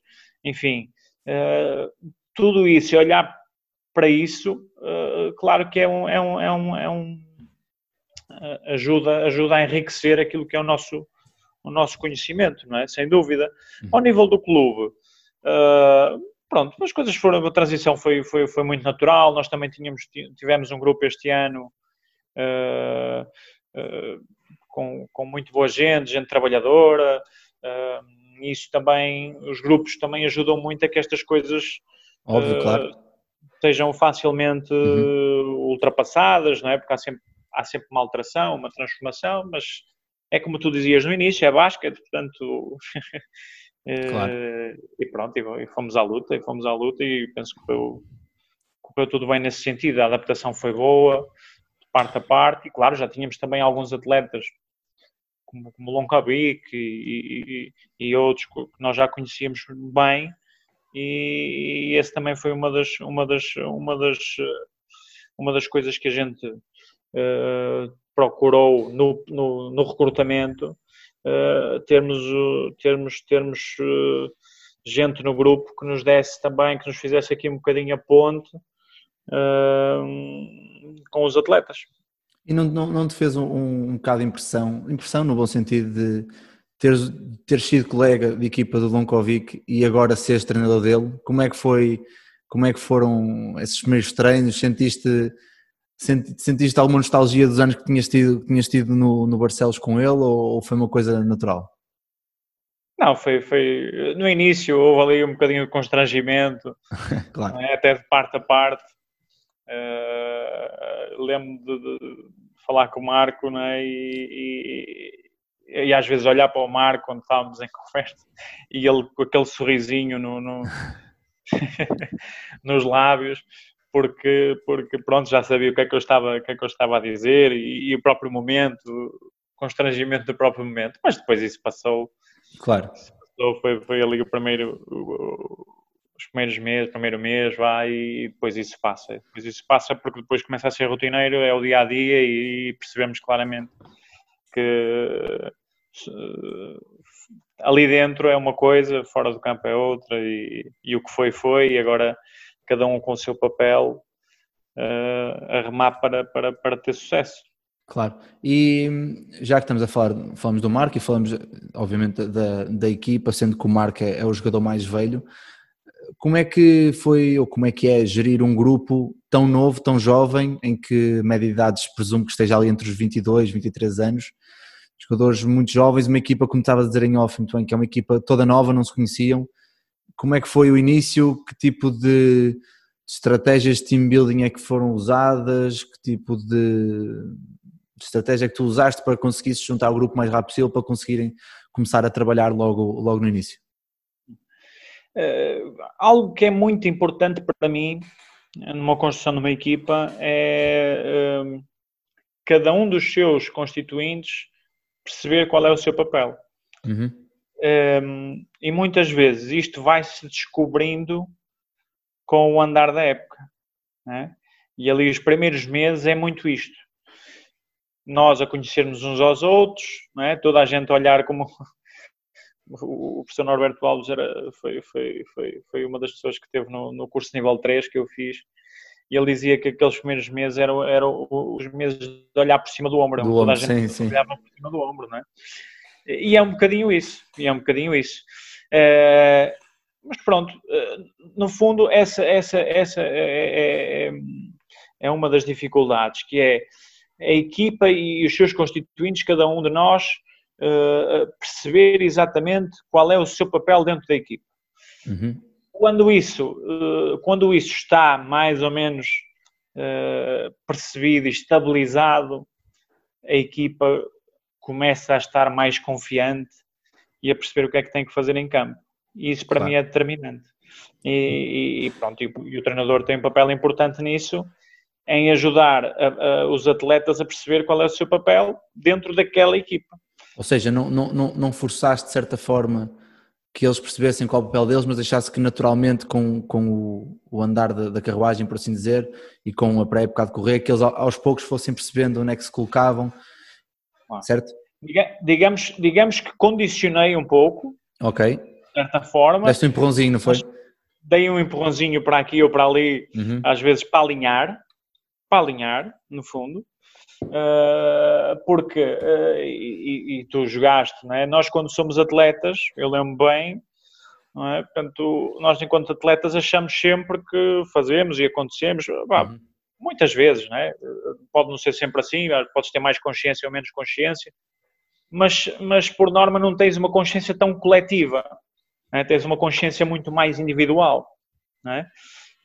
enfim, tudo isso, e olhar para isso, claro que é um, é um, é um, é um ajuda, ajuda a enriquecer aquilo que é o nosso, o nosso conhecimento, não é? Sem dúvida. Ao nível do clube, pronto, as coisas foram, a transição foi, foi, foi muito natural, nós também tínhamos, tivemos um grupo este ano uh, uh, com, com muito boa gente, gente trabalhadora, uh, isso também, os grupos também ajudam muito a que estas coisas Óbvio, claro. Sejam facilmente uhum. ultrapassadas, não é? Porque há sempre, há sempre uma alteração, uma transformação, mas é como tu dizias no início, é basquete, portanto Claro. Eh, e pronto, e fomos à luta, e fomos à luta e penso que correu, correu tudo bem nesse sentido. A adaptação foi boa, de parte a parte, e claro, já tínhamos também alguns atletas como, como Loncabic e, e, e, outros que nós já conhecíamos bem, e, e esse também foi uma das, uma das, uma das, uma das coisas que a gente uh, procurou no, no, no recrutamento uh, termos, termos, termos uh, gente no grupo que nos desse também, que nos fizesse aqui um bocadinho a ponte uh, com os atletas. E não, não, não te fez um, um, um bocado de impressão, impressão no bom sentido de ter, ter sido colega de equipa do Lonkovic e agora seres treinador dele? Como é que foi como é que foram esses primeiros treinos? Sentiste, sentiste alguma nostalgia dos anos que tinhas tido, que tinhas tido no, no Barcelos com ele ou, ou foi uma coisa natural? Não, foi, foi no início houve ali um bocadinho de constrangimento, claro. né, até de parte a parte. Uh, Lembro de, de, falar com o Marco né, e, e, às vezes olhar para o Marco quando estávamos em conversa e ele com aquele sorrisinho no, no nos lábios, porque, porque pronto, já sabia o que é que eu estava, o que é que eu estava a dizer e, e o próprio momento, o constrangimento do próprio momento, mas depois isso passou. Claro. passou, foi, foi ali o primeiro, o, os primeiros meses, primeiro mês, vai e depois isso passa. Depois isso passa porque depois começa a ser rotineiro, é o dia a dia e percebemos claramente que ali dentro é uma coisa, fora do campo é outra, e, e o que foi, foi, e agora cada um com o seu papel uh, a remar para, para, para ter sucesso. Claro, e já que estamos a falar, falamos do Marco e falamos obviamente da, da equipa, sendo que o Marco é, é o jogador mais velho, como é que foi ou como é que é gerir um grupo tão novo, tão jovem, em que média idade presumo que esteja ali entre os 22, 23 anos, jogadores muito jovens, uma equipa, como estava a dizer em off, muito bem, que é uma equipa toda nova, não se conheciam. Como é que foi o início? Que tipo de, de estratégias de team building é que foram usadas? Que tipo de, de estratégia é que tu usaste para conseguir se juntar ao grupo mais rápido possível para conseguirem começar a trabalhar logo, logo no início? Uh, algo que é muito importante para mim numa construção de uma equipa é uh, cada um dos seus constituintes perceber qual é o seu papel. Uhum. Um, e muitas vezes isto vai se descobrindo com o andar da época. Né? E ali os primeiros meses é muito isto. Nós a conhecermos uns aos outros, né? toda a gente a olhar como o professor Norberto Alves era, foi, foi, foi, foi uma das pessoas que teve no, no curso nível 3 que eu fiz e ele dizia que aqueles primeiros meses eram, eram os meses de olhar por cima do ombro, do toda ombro, a gente sim, olhava por cima do ombro, não é? E é um bocadinho isso, e é um bocadinho isso. É, mas pronto, eh, no fundo, essa, essa, essa é, é, é, uma das dificuldades, que é a equipa e os seus constituintes, cada um de nós, uh, perceber exatamente qual é o seu papel dentro da equipa. Uhum quando isso, eh, quando isso está mais ou menos eh, percebido e estabilizado, a equipa começa a estar mais confiante e a perceber o que é que tem que fazer em campo. E isso para claro. mim é determinante. E, e pronto, e, e, o treinador tem um papel importante nisso, em ajudar a, a, os atletas a perceber qual é o seu papel dentro daquela equipa. Ou seja, não, não, não, forçaste de certa forma que eles percebessem qual é o papel deles, mas deixasse que naturalmente com, com o, o andar da, da, carruagem, por assim dizer, e com a pré-época de correr, que eles aos poucos fossem percebendo onde é que se colocavam, ah. certo? Digamos, digamos que condicionei um pouco, ok, de certa forma. Deste um empurrãozinho, não foi? Dei um empurrãozinho para aqui ou para ali, uhum. às vezes para alinhar, para alinhar, no fundo, porque, uh, e, e, tu jogaste, não é? nós quando somos atletas, eu lembro bem, não é? portanto, nós enquanto atletas achamos sempre que fazemos e acontecemos, uhum. muitas vezes, não é? pode não ser sempre assim, podes ter mais consciência ou menos consciência, mas, mas por norma não tens uma consciência tão coletiva, é? tens uma consciência muito mais individual. Não é?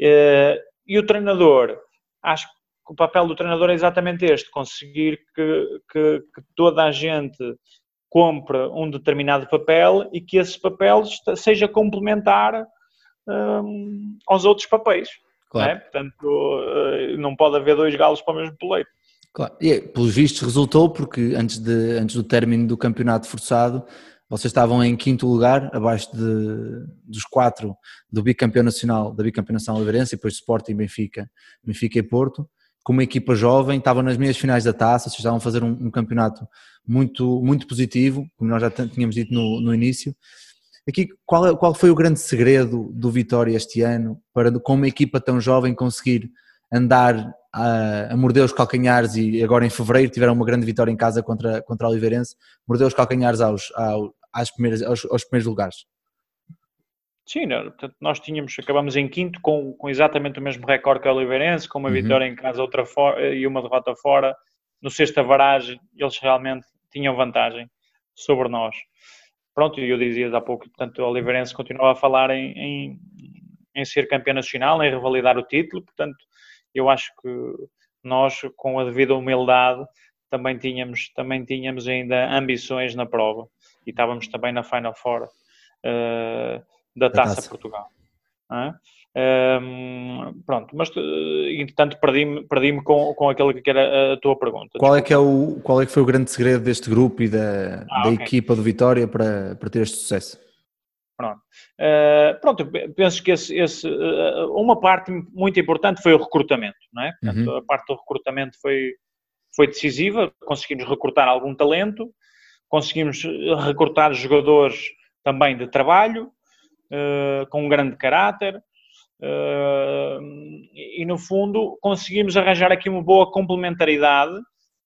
Uh, e o treinador, acho que o papel do treinador é exatamente este: conseguir que, que, que toda a gente compre um determinado papel e que esse papel seja complementar um, aos outros papéis. Claro. Não é? Portanto, eh, não pode haver dois galos para o mesmo poleiro. Claro, e pelos vistos resultou porque antes, de, antes do término do campeonato forçado vocês estavam em quinto lugar, abaixo de, dos quatro do bicampeão nacional, da bicampeão nacional Livrense, e depois Sporting, Benfica, Benfica e Porto com uma equipa jovem, estavam nas meias finais da taça, vocês estavam a fazer um, um, campeonato muito, muito positivo, como nós já tínhamos dito no, no início. Aqui, qual, é, qual foi o grande segredo do Vitória este ano para, com uma equipa tão jovem, conseguir andar a, a morder os calcanhares e agora em fevereiro tiveram uma grande vitória em casa contra, contra a Oliveirense, morder os calcanhares aos, aos, aos, aos primeiros lugares? Sim, portanto, nós tínhamos, acabamos em quinto com, com exatamente o mesmo recorde que a Oliveirense, com uma uhum. vitória em casa outra fora, e uma derrota fora. No sexta varagem, eles realmente tinham vantagem sobre nós. Pronto, e eu dizia há pouco, portanto, o Oliveirense continuava a falar em, em, em ser campeão nacional, em revalidar o título, portanto, eu acho que nós, com a devida humildade, também tínhamos, também tínhamos ainda ambições na prova e estávamos também na Final Four uh, da Taça, Taça. Portugal. Um, pronto, mas eh, entretanto perdi-me perdi com, com aquela que era a tua pergunta. Qual é, que é o, qual é que foi o grande segredo deste grupo e da, ah, da okay. equipa do Vitória para, para ter este sucesso? Pronto, uh, pronto penso que esse, esse uh, uma parte muito importante foi o recrutamento, não é? Portanto, uhum. A parte do recrutamento foi, foi decisiva, conseguimos recrutar algum talento, conseguimos recrutar jogadores também de trabalho, uh, com um grande caráter, uh, e no fundo conseguimos arranjar aqui uma boa complementaridade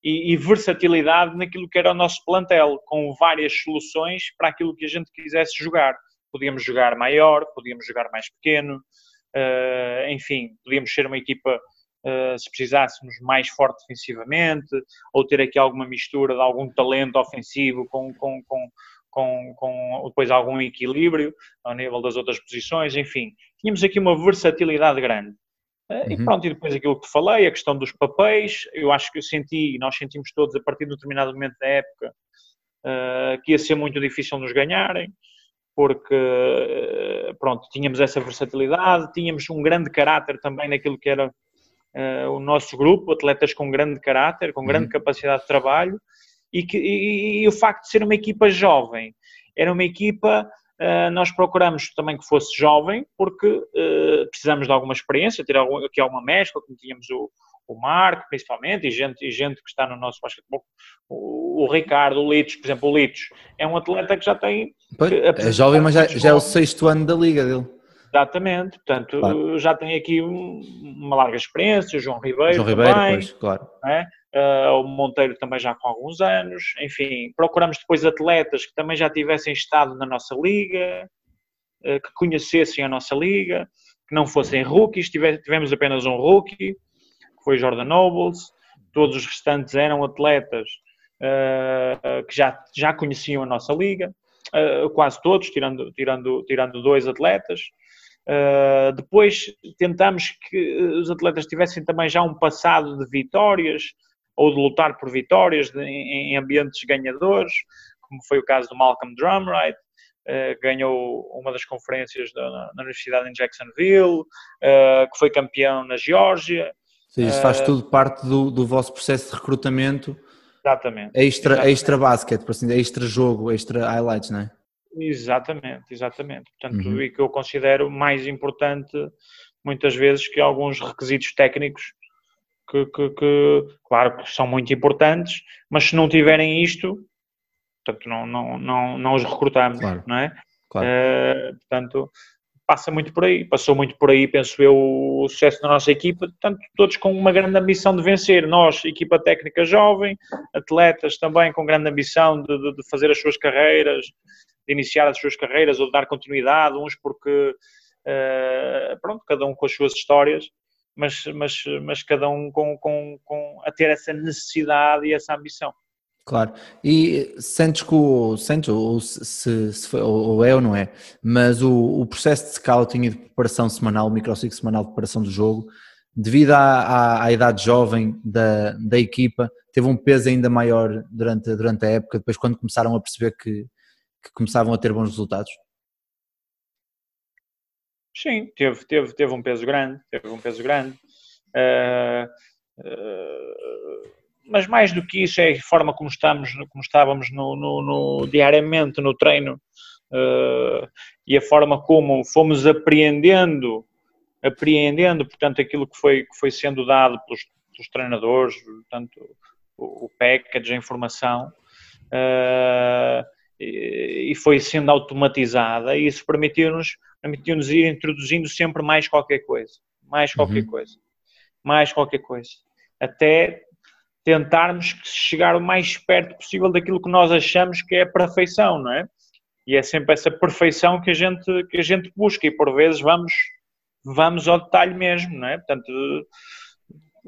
e, e, versatilidade naquilo que era o nosso plantel, com várias soluções para aquilo que a gente quisesse jogar. Podíamos jogar maior, podíamos jogar mais pequeno, uh, enfim, podíamos ser uma equipa Uh, se precisássemos mais forte defensivamente, ou ter aqui alguma mistura de algum talento ofensivo com, com, com, com, com depois algum equilíbrio ao nível das outras posições, enfim, tínhamos aqui uma versatilidade grande. Uh, uhum. E pronto, e depois aquilo que falei, a questão dos papéis, eu acho que eu senti, nós sentimos todos a partir de um determinado momento da época, uh, que ia ser muito difícil nos ganharem, porque, pronto, tínhamos essa versatilidade, tínhamos um grande caráter também naquilo que era uh, o nosso grupo, atletas com grande caráter, com grande uhum. capacidade de trabalho, e, que, e, e, o facto de ser uma equipa jovem. Era uma equipa, uh, nós procuramos também que fosse jovem, porque uh, precisamos de alguma experiência, ter algum, aqui alguma mescla, como tínhamos o, o Marco, principalmente, e gente, e gente que está no nosso basquetebol, o, o Ricardo, o Litos, por exemplo, o Litos, é um atleta que já tem... Pois, é jovem, mas já, já é o sexto ano da liga dele. Exatamente, portanto, claro. já tem aqui um, uma larga experiência, o João Ribeiro João Ribeiro, também, pois, claro. É? Uh, o Monteiro também já com alguns anos, enfim, procuramos depois atletas que também já tivessem estado na nossa liga, uh, que conhecessem a nossa liga, que não fossem rookies, tivemos apenas um rookie, que foi Jordan Nobles, todos os restantes eram atletas uh, que já, já conheciam a nossa liga, quase todos, tirando, tirando, tirando dois atletas, Uh, depois tentamos que os atletas tivessem também já um passado de vitórias ou de lutar por vitórias de, em, em, ambientes ganhadores, como foi o caso do Malcolm Drumright, uh, ganhou uma das conferências da, na Universidade em Jacksonville, uh, que foi campeão na Geórgia. Sim, isso faz tudo parte do, do vosso processo de recrutamento. Exatamente. Extra, exatamente. extra basket, por assim dizer, extra jogo, extra highlights, não é? Exatamente, exatamente. Portanto, uhum. e que eu considero mais importante muitas vezes que alguns requisitos técnicos que, que, que, claro que são muito importantes, mas se não tiverem isto, portanto, não, não, não, não os recrutamos, claro. não é? Claro. Uh, portanto, passa muito por aí, passou muito por aí, penso eu, o sucesso da nossa equipa, portanto, todos com uma grande ambição de vencer. Nós, equipa técnica jovem, atletas também com grande ambição de, de, de fazer as suas carreiras, de iniciar as suas carreiras ou de dar continuidade, uns porque, uh, pronto, cada um com as suas histórias, mas, mas, mas cada um com, com, com a ter essa necessidade e essa ambição. Claro, e sentes que o, sentes, ou, se, se foi, ou é ou não é, mas o, o processo de scouting e de preparação semanal, o microciclo semanal de preparação do jogo, devido à, à, à, idade jovem da, da equipa, teve um peso ainda maior durante, durante a época, depois quando começaram a perceber que, que começavam a ter bons resultados? Sim, teve, teve, teve um peso grande, teve um peso grande. Uh, uh, mas mais do que isso é a forma como estamos, como estávamos no, no, no diariamente no treino uh, e a forma como fomos apreendendo, apreendendo, portanto, aquilo que foi, que foi sendo dado pelos, pelos treinadores, portanto, o, o package, a informação. Uh, e foi sendo automatizada e isso permitiu-nos permitiu-nos ir introduzindo sempre mais qualquer coisa, mais qualquer uhum. coisa, mais qualquer coisa, até tentarmos chegar o mais perto possível daquilo que nós achamos que é a perfeição, não é? E é sempre essa perfeição que a gente, que a gente busca e por vezes vamos, vamos ao detalhe mesmo, não é? Portanto,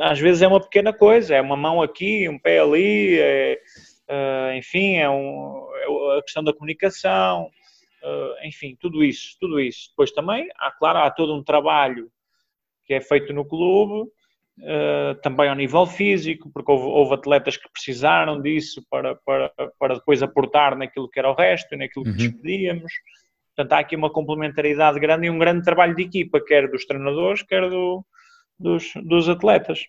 às vezes é uma pequena coisa, é uma mão aqui, um pé ali, é, uh, enfim, é, um, é, a questão da comunicação, uh, enfim, tudo isso, tudo isso. Depois também, há, claro, há todo um trabalho que é feito no clube, uh, também ao nível físico, porque houve, houve, atletas que precisaram disso para, para, para depois aportar naquilo que era o resto e naquilo que uhum. pedíamos. Portanto, há aqui uma complementaridade grande e um grande trabalho de equipa, quer dos treinadores, quer do, dos, dos atletas.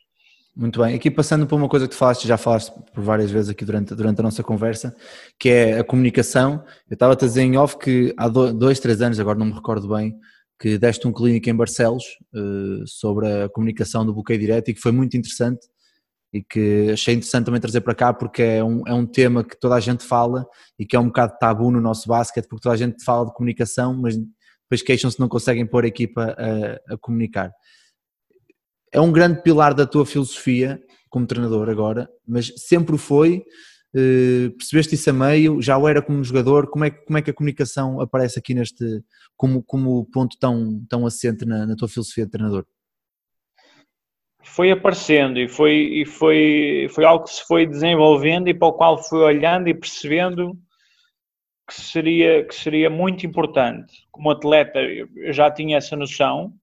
Muito bem. Aqui passando por uma coisa que tu falaste, já falaste por várias vezes aqui durante, durante a nossa conversa, que é a comunicação. Eu estava a dizer em off que há dois, três anos, agora não me recordo bem, que deste um clínico em Barcelos uh, sobre a comunicação do bloqueio direto e que foi muito interessante e que achei interessante também trazer para cá porque é um, é um tema que toda a gente fala e que é um bocado tabu no nosso basquete porque toda a gente fala de comunicação, mas depois queixam-se não conseguem pôr a equipa a, a comunicar. É um grande pilar da tua filosofia como treinador agora, mas sempre foi eh, percebeste isso a meio? Já o era como jogador? Como é, como é que a comunicação aparece aqui neste, como, como ponto tão, tão assente na, na tua filosofia de treinador? Foi aparecendo e foi, e foi, foi algo que se foi desenvolvendo e para o qual fui olhando e percebendo que seria, que seria muito importante. Como atleta, eu já tinha essa noção,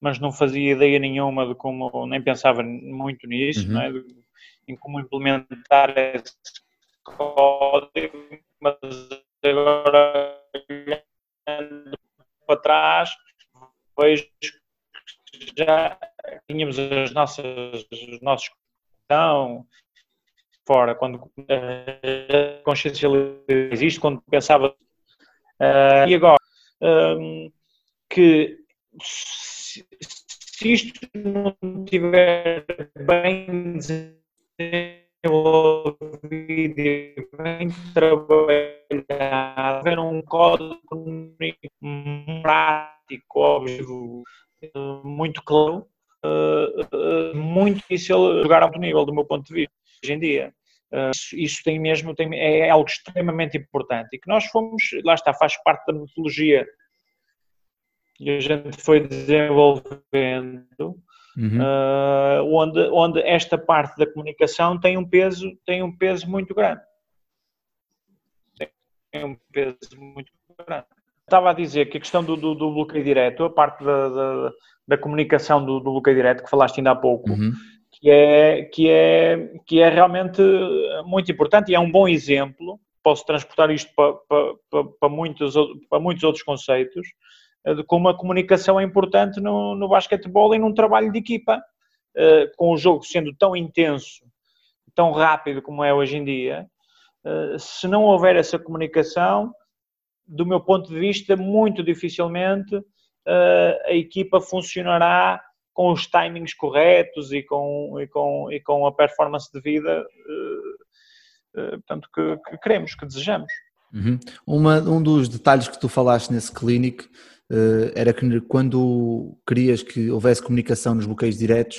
mas não fazia ideia nenhuma de como, nem pensava muito nisso, uhum. é? em como implementar esse código, mas agora olhando para trás vejo que já tínhamos as nossas os nossos então fora quando a consciência existe quando pensava uh, e agora um, que se, isto não estiver bem desenvolvido bem trabalhado, haver um código prático, óbvio, muito claro, eh, muito difícil jogar a alto nível, do meu ponto de vista, hoje em dia. Eh, isso tem mesmo, tem, é algo extremamente importante e que nós fomos, lá está, faz parte da metodologia que a gente foi desenvolvendo uhum. uh, onde, onde esta parte da comunicação tem um peso, tem um peso muito grande. Tem um peso muito grande. Estava a dizer que a questão do, do, do bloqueio direto, a parte da, da, da comunicação do, do, bloqueio direto, que falaste ainda há pouco, uhum. que, é, que, é, que é realmente muito importante e é um bom exemplo. Posso transportar isto para, para, para, para muitos, para muitos outros conceitos de como a comunicação é importante no, no basquetebol e num trabalho de equipa, uh, com o jogo sendo tão intenso, tão rápido como é hoje em dia, uh, se não houver essa comunicação, do meu ponto de vista, muito dificilmente a equipa funcionará com os timings corretos e com, e com, e com a performance de vida portanto, que, que, queremos, que desejamos. Uhum. Uma, um dos detalhes que tu falaste nesse clínico eh, era que quando querias que houvesse comunicação nos bloqueios diretos,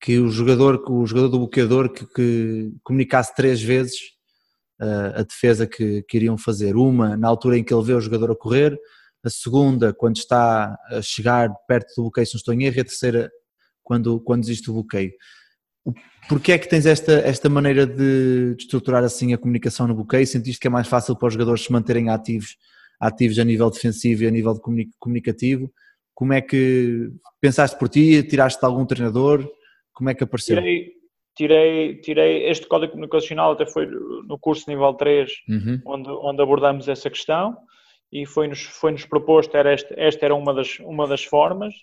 que o jogador, o jogador do bloqueador que, que comunicasse três vezes uh, a defesa que, que iriam fazer. Uma na altura em que ele vê o jogador a correr, a segunda quando está a chegar perto do bloqueio, se não estou em erro, e a terceira quando, quando existe o bloqueio. Porquê é que tens esta, esta maneira de, de estruturar assim a comunicação no bloqueio? Sentiste que é mais fácil para os jogadores se manterem ativos ativos a nível defensivo e a nível comunicativo. Como é que pensaste por ti? Tiraste de algum treinador? Como é que apareceu? Tirei, tirei, tirei este código comunicacional, até foi no curso nível 3, uhum. onde, onde abordamos essa questão e foi-nos foi -nos proposto, era esta, esta era uma das, uma das formas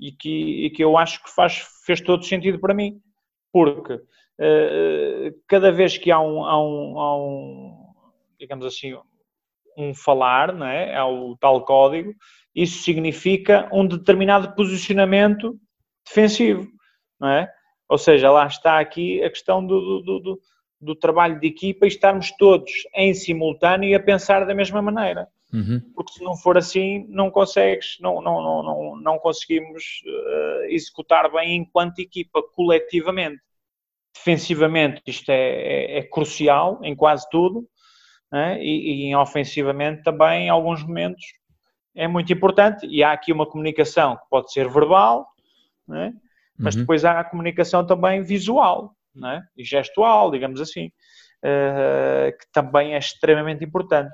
e que, e que eu acho que faz, fez todo sentido para mim, porque uh, cada vez que há um, há um, há um digamos assim, um falar, não é? é o tal código, isso significa um determinado posicionamento defensivo, não é? Ou seja, lá está aqui a questão do, do, do, do trabalho de equipa e estarmos todos em simultâneo e a pensar da mesma maneira. Uhum. Porque se não for assim, não consegues, não, não, não, não, não conseguimos uh, executar bem enquanto equipa, coletivamente. Defensivamente, isto é, é, é crucial em quase tudo, é? e, e ofensivamente também, em alguns momentos, é muito importante. E há aqui uma comunicação que pode ser verbal, é? mas uhum. depois há a comunicação também visual é? e gestual, digamos assim, uh, que também é extremamente importante.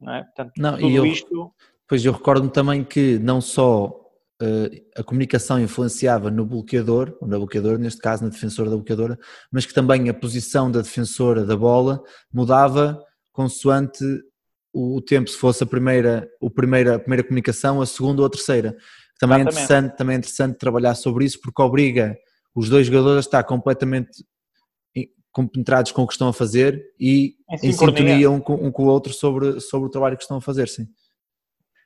Não é? Portanto, não, tudo eu, isto. Pois eu recordo-me também que não só uh, a comunicação influenciava no bloqueador, ou na bloqueadora, neste caso na defensora da bloqueadora, mas que também a posição da defensora da bola mudava consoante o, tempo, se fosse a primeira, o primeira, a primeira comunicação, a segunda ou a terceira. Também é, interessante, também é interessante trabalhar sobre isso porque obriga os dois jogadores a estar completamente compenetrados com o que estão a fazer e em, em sintonia um com, um com o outro sobre, sobre o trabalho que estão a fazer, sim.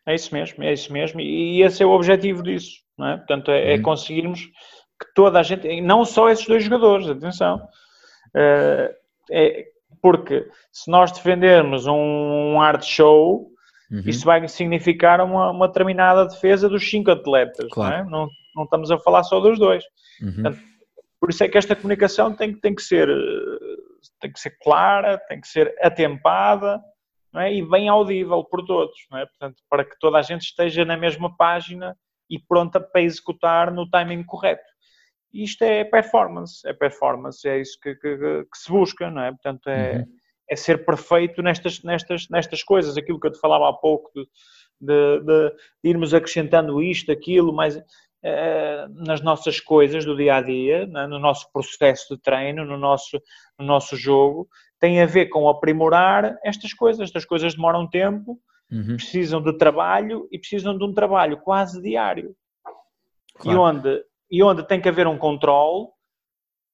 É isso mesmo, é isso mesmo, e esse é o objetivo disso, não é? Portanto, é, é conseguirmos que toda a gente, não só esses dois jogadores, atenção, uh, é, porque se nós defendermos um art show, uhum. isso vai significar uma, uma determinada defesa dos cinco atletas, claro. não, é? não, não, estamos a falar só dos dois. Uhum. Portanto, por isso é que esta comunicação tem, tem, que ser, tem que ser clara, tem que ser atempada é? e bem audível por todos, é? Portanto, para que toda a gente esteja na mesma página e pronta para executar no timing correto. E isto é performance, é performance, é isso que, que, que se busca, não é? Portanto, é, uhum. é ser perfeito nestas, nestas, nestas coisas, aquilo que eu te falava há pouco, de, de, de irmos acrescentando isto, aquilo, mais eh, nas nossas coisas do dia a dia, né, no nosso processo de treino, no nosso, no nosso jogo, tem a ver com aprimorar estas coisas. Estas coisas demoram tempo, uhum. precisam de trabalho e precisam de um trabalho quase diário. Claro. E, onde, e onde tem que haver um controle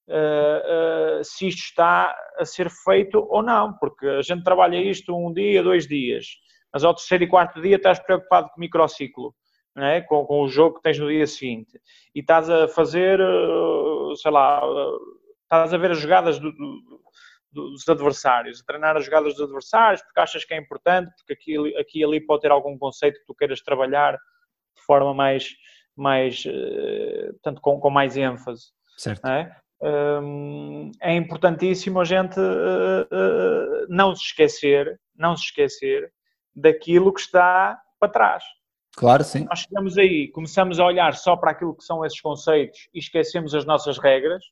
uh, uh, se isto está a ser feito ou não, porque a gente trabalha isto um dia, dois dias, mas ao terceiro e quarto dia estás preocupado com o microciclo é? com, com, o jogo que tens no dia seguinte e estás a fazer, eh, sei lá, estás a ver as jogadas do, do, dos adversários, a treinar as jogadas dos adversários porque achas que é importante, porque aqui, aqui e ali pode ter algum conceito que tu queiras trabalhar de forma mais, mais eh, portanto, com, com mais ênfase. Certo. É? Hum, é importantíssimo a gente não se esquecer, não se esquecer daquilo que está para trás. Claro, sim. Nós chegamos aí, começamos a olhar só para aquilo que são esses conceitos e esquecemos as nossas regras,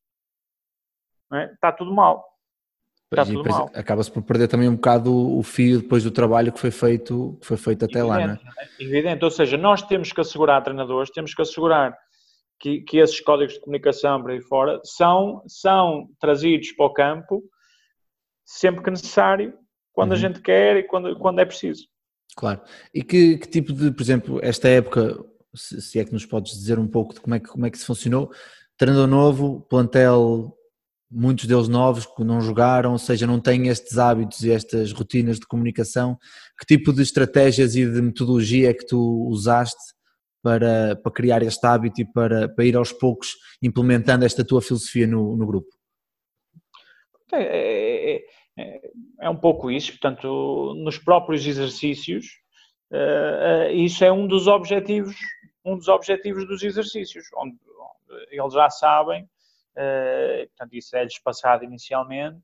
é? está tudo mal. Está tudo mal. Acaba-se por perder também um bocado o fio depois do trabalho que foi feito, que foi feito até Evidente, lá, não é? é? Evidente, ou seja, nós temos que assegurar, treinadores, temos que assegurar que, que esses códigos de comunicação para aí fora são, são trazidos para o campo sempre que necessário, quando uhum. a gente quer e quando, quando é preciso. Claro. E que, que, tipo de, por exemplo, esta época, se, se, é que nos podes dizer um pouco de como é que, como é que se funcionou, treinador novo, plantel, muitos deles novos que não jogaram, ou seja, não têm estes hábitos e estas rotinas de comunicação, que tipo de estratégias e de metodologia é que tu usaste para, para criar este hábito e para, para ir aos poucos implementando esta tua filosofia no, no grupo? É, é, é é, é um pouco isso, portanto, nos próprios exercícios, uh, isso é um dos objetivos, um dos objetivos dos exercícios, onde, onde eles já sabem, uh, portanto, isso é-lhes passado inicialmente,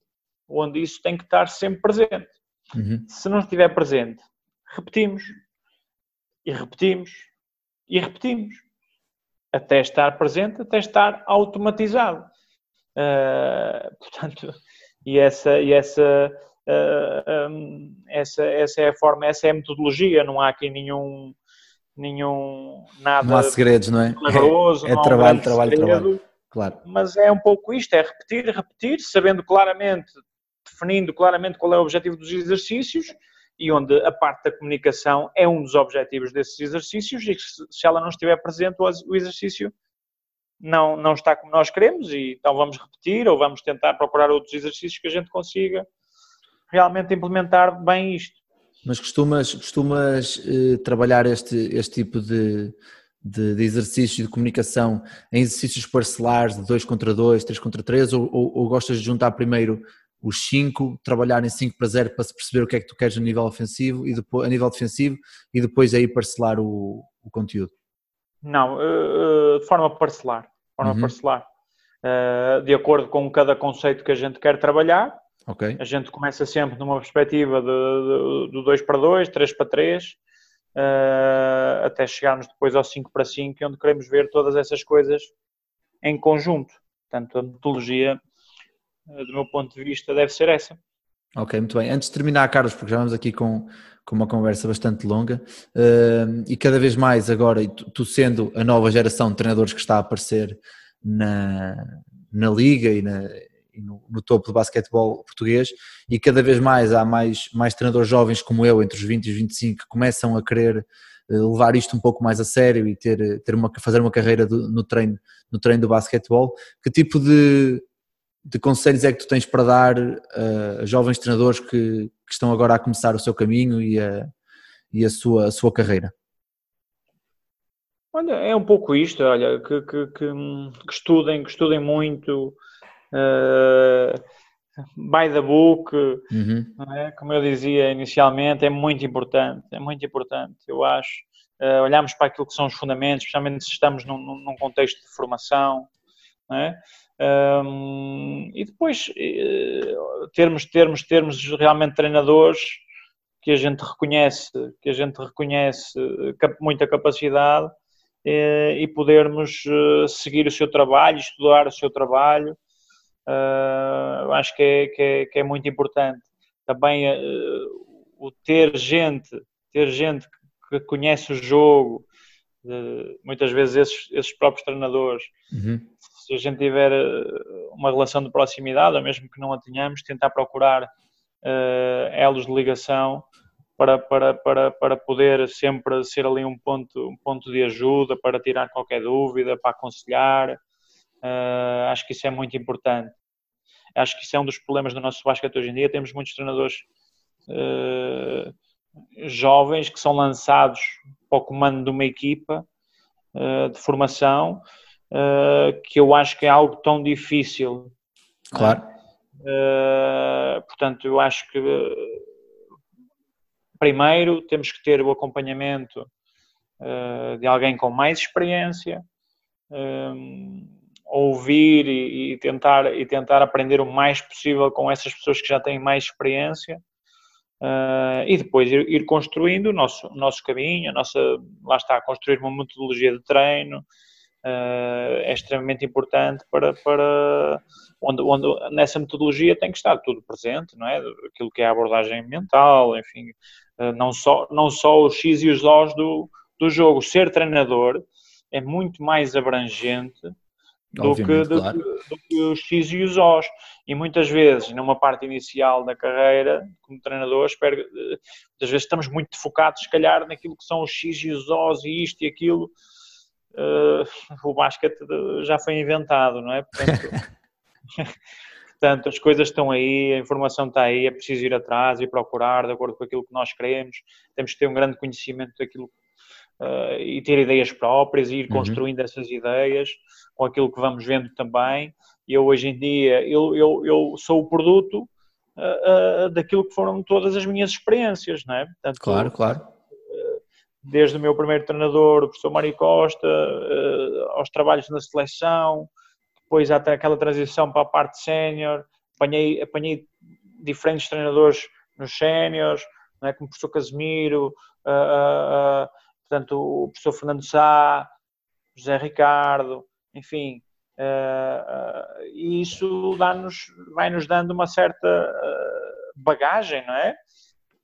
onde isso tem que estar sempre presente. Uhum. Se não estiver presente, repetimos, e repetimos, e repetimos, até estar presente, até estar automatizado. Uh, portanto, e essa, e essa, uh, ah, um, essa, essa é a forma, essa é a metodologia, não há aqui nenhum, nenhum nada não há segredos, não é? É, é trabalho, um trabalho, segredo, trabalho, claro. Mas é um pouco isto, é repetir, repetir, sabendo claramente, definindo claramente qual é o objetivo dos exercícios e onde a parte da comunicação é um dos objetivos desses exercícios e se ela não estiver presente, o exercício não, não está como nós queremos e então vamos repetir ou vamos tentar procurar outros exercícios que a gente consiga realmente implementar bem isto. Mas costumas, costumas eh, trabalhar este, este tipo de, de, de exercícios de comunicação em exercícios parcelares de 2 contra 2, 3 contra 3 ou, ou, ou, gostas de juntar primeiro os 5, trabalhar em 5 para 0 para se perceber o que é que tu queres a nível ofensivo e depois, a nível defensivo e depois aí parcelar o, o conteúdo? Não, uh, de forma parcelar. Forma uhum. parcelar. Uh, de acordo com cada conceito que a gente quer trabalhar. Okay. A gente começa sempre numa perspectiva do 2 para 2, 3 para 3, uh, eh, até chegarmos depois ao 5 para 5, onde queremos ver todas essas coisas em conjunto. Portanto, a metodologia, uh, do meu ponto de vista, deve ser essa. Ok, muito bem. Antes de terminar, Carlos, porque já vamos aqui com, com uma conversa bastante longa, uh, e cada vez mais agora, tu, tu, sendo a nova geração de treinadores que está a aparecer na, na Liga e na, no, no, topo do basquetebol português e cada vez mais há mais, mais treinadores jovens como eu, entre os 20 e os 25, que começam a querer eh, levar isto um pouco mais a sério e ter, ter uma, fazer uma carreira do, no, treino, no treino do basquetebol. Que tipo de, de conselhos é que tu tens para dar a jovens treinadores que, que estão agora a começar o seu caminho e a, e a, sua, a sua carreira? Olha, é um pouco isto, olha, que, que, que, que estudem, que estudem muito, by the book, uhum. é? como eu dizia inicialmente, é muito importante, é muito importante, eu acho. Uh, olhamos para aquilo que são os fundamentos, especialmente se estamos num, num contexto de formação, é? um, e depois uh, termos, termos, termos realmente treinadores que a gente reconhece, que a gente reconhece muita capacidade e podermos seguir o seu trabalho, estudar o seu trabalho uh, acho que é, que é, que, é, muito importante. Também uh, o ter gente, ter gente que conhece o jogo, muitas vezes esses, esses próprios treinadores, uhum. se a gente tiver ah, uma relação de proximidade, ou mesmo que não a tenhamos, tentar procurar uh, elos de ligação para, para, para, para poder sempre ser ali um ponto, um ponto de ajuda, para tirar qualquer dúvida, para aconselhar. Uh, acho que isso é muito importante. Acho que isso é um dos problemas do nosso basquete hoje em dia. Temos muitos treinadores uh, jovens que são lançados para o comando de uma equipa uh, de formação que eu acho que é algo tão difícil. Claro. portanto, eu acho que primeiro temos que ter o acompanhamento de alguém com mais experiência ouvir e, e, tentar, e tentar aprender o mais possível com essas pessoas que já têm mais experiência uh, e depois ir, ir, construindo o nosso, nosso caminho, a nossa, lá está, construir uma metodologia de treino uh, é extremamente importante para, para onde, onde nessa metodologia tem que estar tudo presente, não é? Aquilo que é a abordagem mental, enfim, uh, não, só, não só os X e os O's do, do jogo. Ser treinador é muito mais abrangente do que, do, claro. do que, os X e os Os. E muitas vezes, numa parte inicial da carreira, como treinador, espero, muitas vezes estamos muito focados, se calhar, naquilo que são os X e os Os e isto e aquilo. Uh, o basquete já foi inventado, não é? Portanto, portanto, as coisas estão aí, a informação está aí, é preciso ir atrás e procurar de acordo com aquilo que nós queremos. Temos que ter um grande conhecimento daquilo uh, e ter ideias próprias e ir uhum. construindo essas ideias com aquilo que vamos vendo também. Eu hoje em dia, eu, eu, eu sou o produto uh, daquilo que foram todas as minhas experiências, não é? Portanto, claro, claro. Desde o meu primeiro treinador, o professor Mário Costa, aos trabalhos na seleção, depois até aquela transição para a parte sénior, apanhei, apanhei diferentes treinadores nos séniores, é? como o professor Casemiro, uh, uh, portanto, o professor Fernando Sá, José Ricardo, enfim, uh, uh, isso dá-nos, vai-nos dando uma certa uh, bagagem, não é?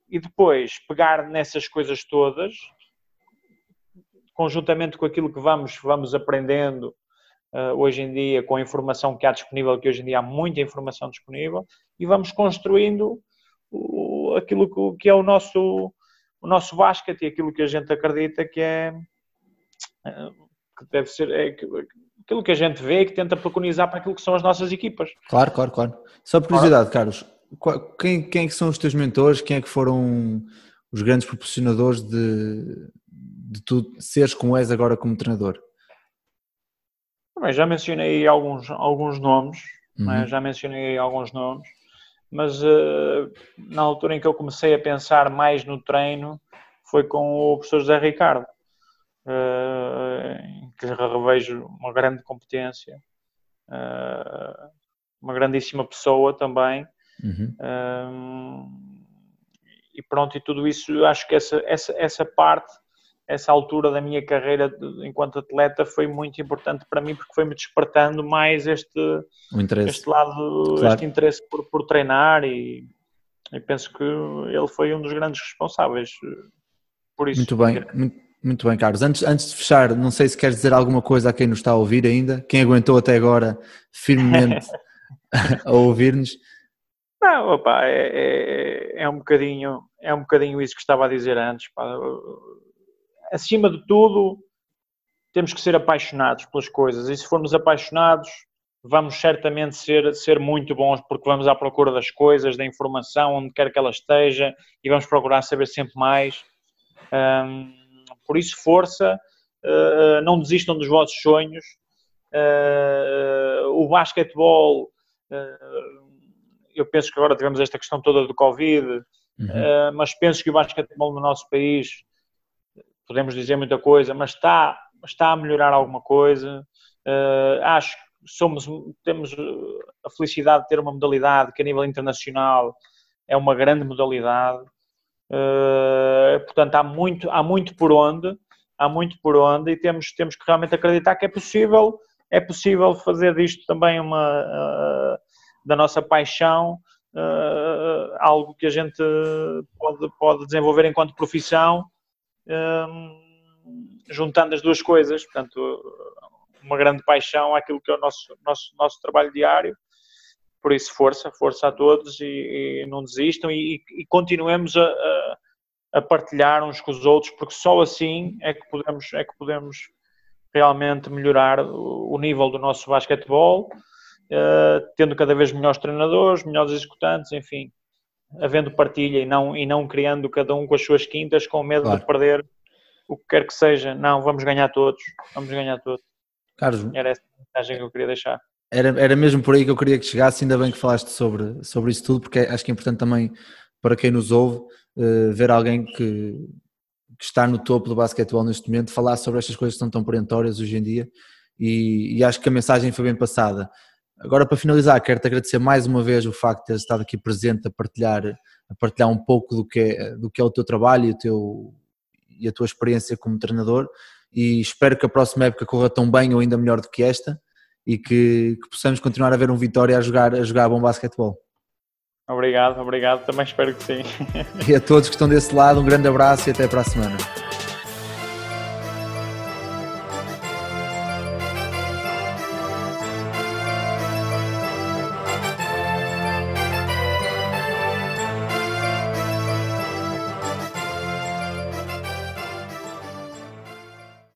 E depois pegar nessas coisas todas, conjuntamente com aquilo que vamos, vamos aprendendo hoje em dia, com a informação que há disponível, que hoje em dia há muita informação disponível, e vamos construindo o, aquilo que, que é o nosso o nosso basquete e aquilo que a gente acredita que é eh, que deve ser é, aquilo que a gente vê e que tenta preconizar para aquilo que são as nossas equipas. Claro, claro, claro. Só por curiosidade, Carlos, quem, quem é que são os teus mentores? Quem é que foram os grandes proporcionadores de, de tu seres como és agora como treinador? Bem, já mencionei alguns, alguns nomes, é? uhum. já mencionei alguns nomes mas uh, na altura em que eu comecei a pensar mais no treino foi com o professor José Ricardo, uh, em que revejo uma grande competência, uh, uma grandíssima pessoa também, Uhum. Um, e pronto, e tudo isso, acho que essa, essa, essa parte, essa altura da minha carreira enquanto atleta foi muito importante para mim porque foi-me despertando mais este, este lado, claro. este interesse por, por treinar e, e, penso que ele foi um dos grandes responsáveis por isso. Muito bem, muito, muito bem, Carlos. Antes, antes de fechar, não sei se queres dizer alguma coisa a quem nos está a ouvir ainda, quem aguentou até agora firmemente a ouvir-nos. Não, opa, é, é, é, um bocadinho, é um bocadinho isso que estava a dizer antes. Pá. Acima de tudo, temos que ser apaixonados pelas coisas e se formos apaixonados, vamos certamente ser, ser muito bons porque vamos à procura das coisas, da informação, onde quer que ela esteja e vamos procurar saber sempre mais. Um, por isso, força, uh, não desistam dos vossos sonhos. Uh, o basquetebol, uh, eu penso que agora tivemos esta questão toda do Covid, uhum. mas penso que o basquetebol no nosso país, podemos dizer muita coisa, mas está, está a melhorar alguma coisa. acho que somos, temos a felicidade de ter uma modalidade que a nível internacional é uma grande modalidade. Uh, portanto, há muito, há muito por onde, há muito por onde e temos, temos que realmente acreditar que é possível, é possível fazer disto também uma uh, da nossa paixão uh, algo que a gente pode, pode desenvolver enquanto profissão, juntando as duas coisas, portanto, uma grande paixão àquilo que é o nosso, nosso, nosso trabalho diário. Por isso, força, força a todos e, e não desistam. E, e continuemos a, a, a, partilhar uns com os outros, porque só assim é que podemos, é que podemos realmente melhorar o, o nível do nosso basquetebol, uh, tendo cada vez melhores treinadores, melhores executantes, enfim, havendo partilha e não, e não criando cada um com as suas quintas, com medo claro. de perder o que quer que seja. Não, vamos ganhar todos, vamos ganhar todos. Carlos, era essa a mensagem que eu queria deixar. Era, era mesmo por aí que eu queria que chegasse, ainda bem que falaste sobre, sobre isso tudo, porque acho que é importante também para quem nos ouve uh, ver alguém que, que, está no topo do basquetebol neste momento falar sobre estas coisas que são tão perentórias hoje em dia e, e acho que a mensagem foi bem passada. Agora, para finalizar, quero-te agradecer mais uma vez o facto de teres estado aqui presente a partilhar, a partilhar um pouco do que, é, do que é o teu trabalho e, o teu, e a tua experiência como treinador e espero que a próxima época corra tão bem ou ainda melhor do que esta e que, que, possamos continuar a ver um Vitória a jogar, a jogar bom basquetebol. Obrigado, obrigado, também espero que sim. E a todos que estão desse lado, um grande abraço e até para a semana.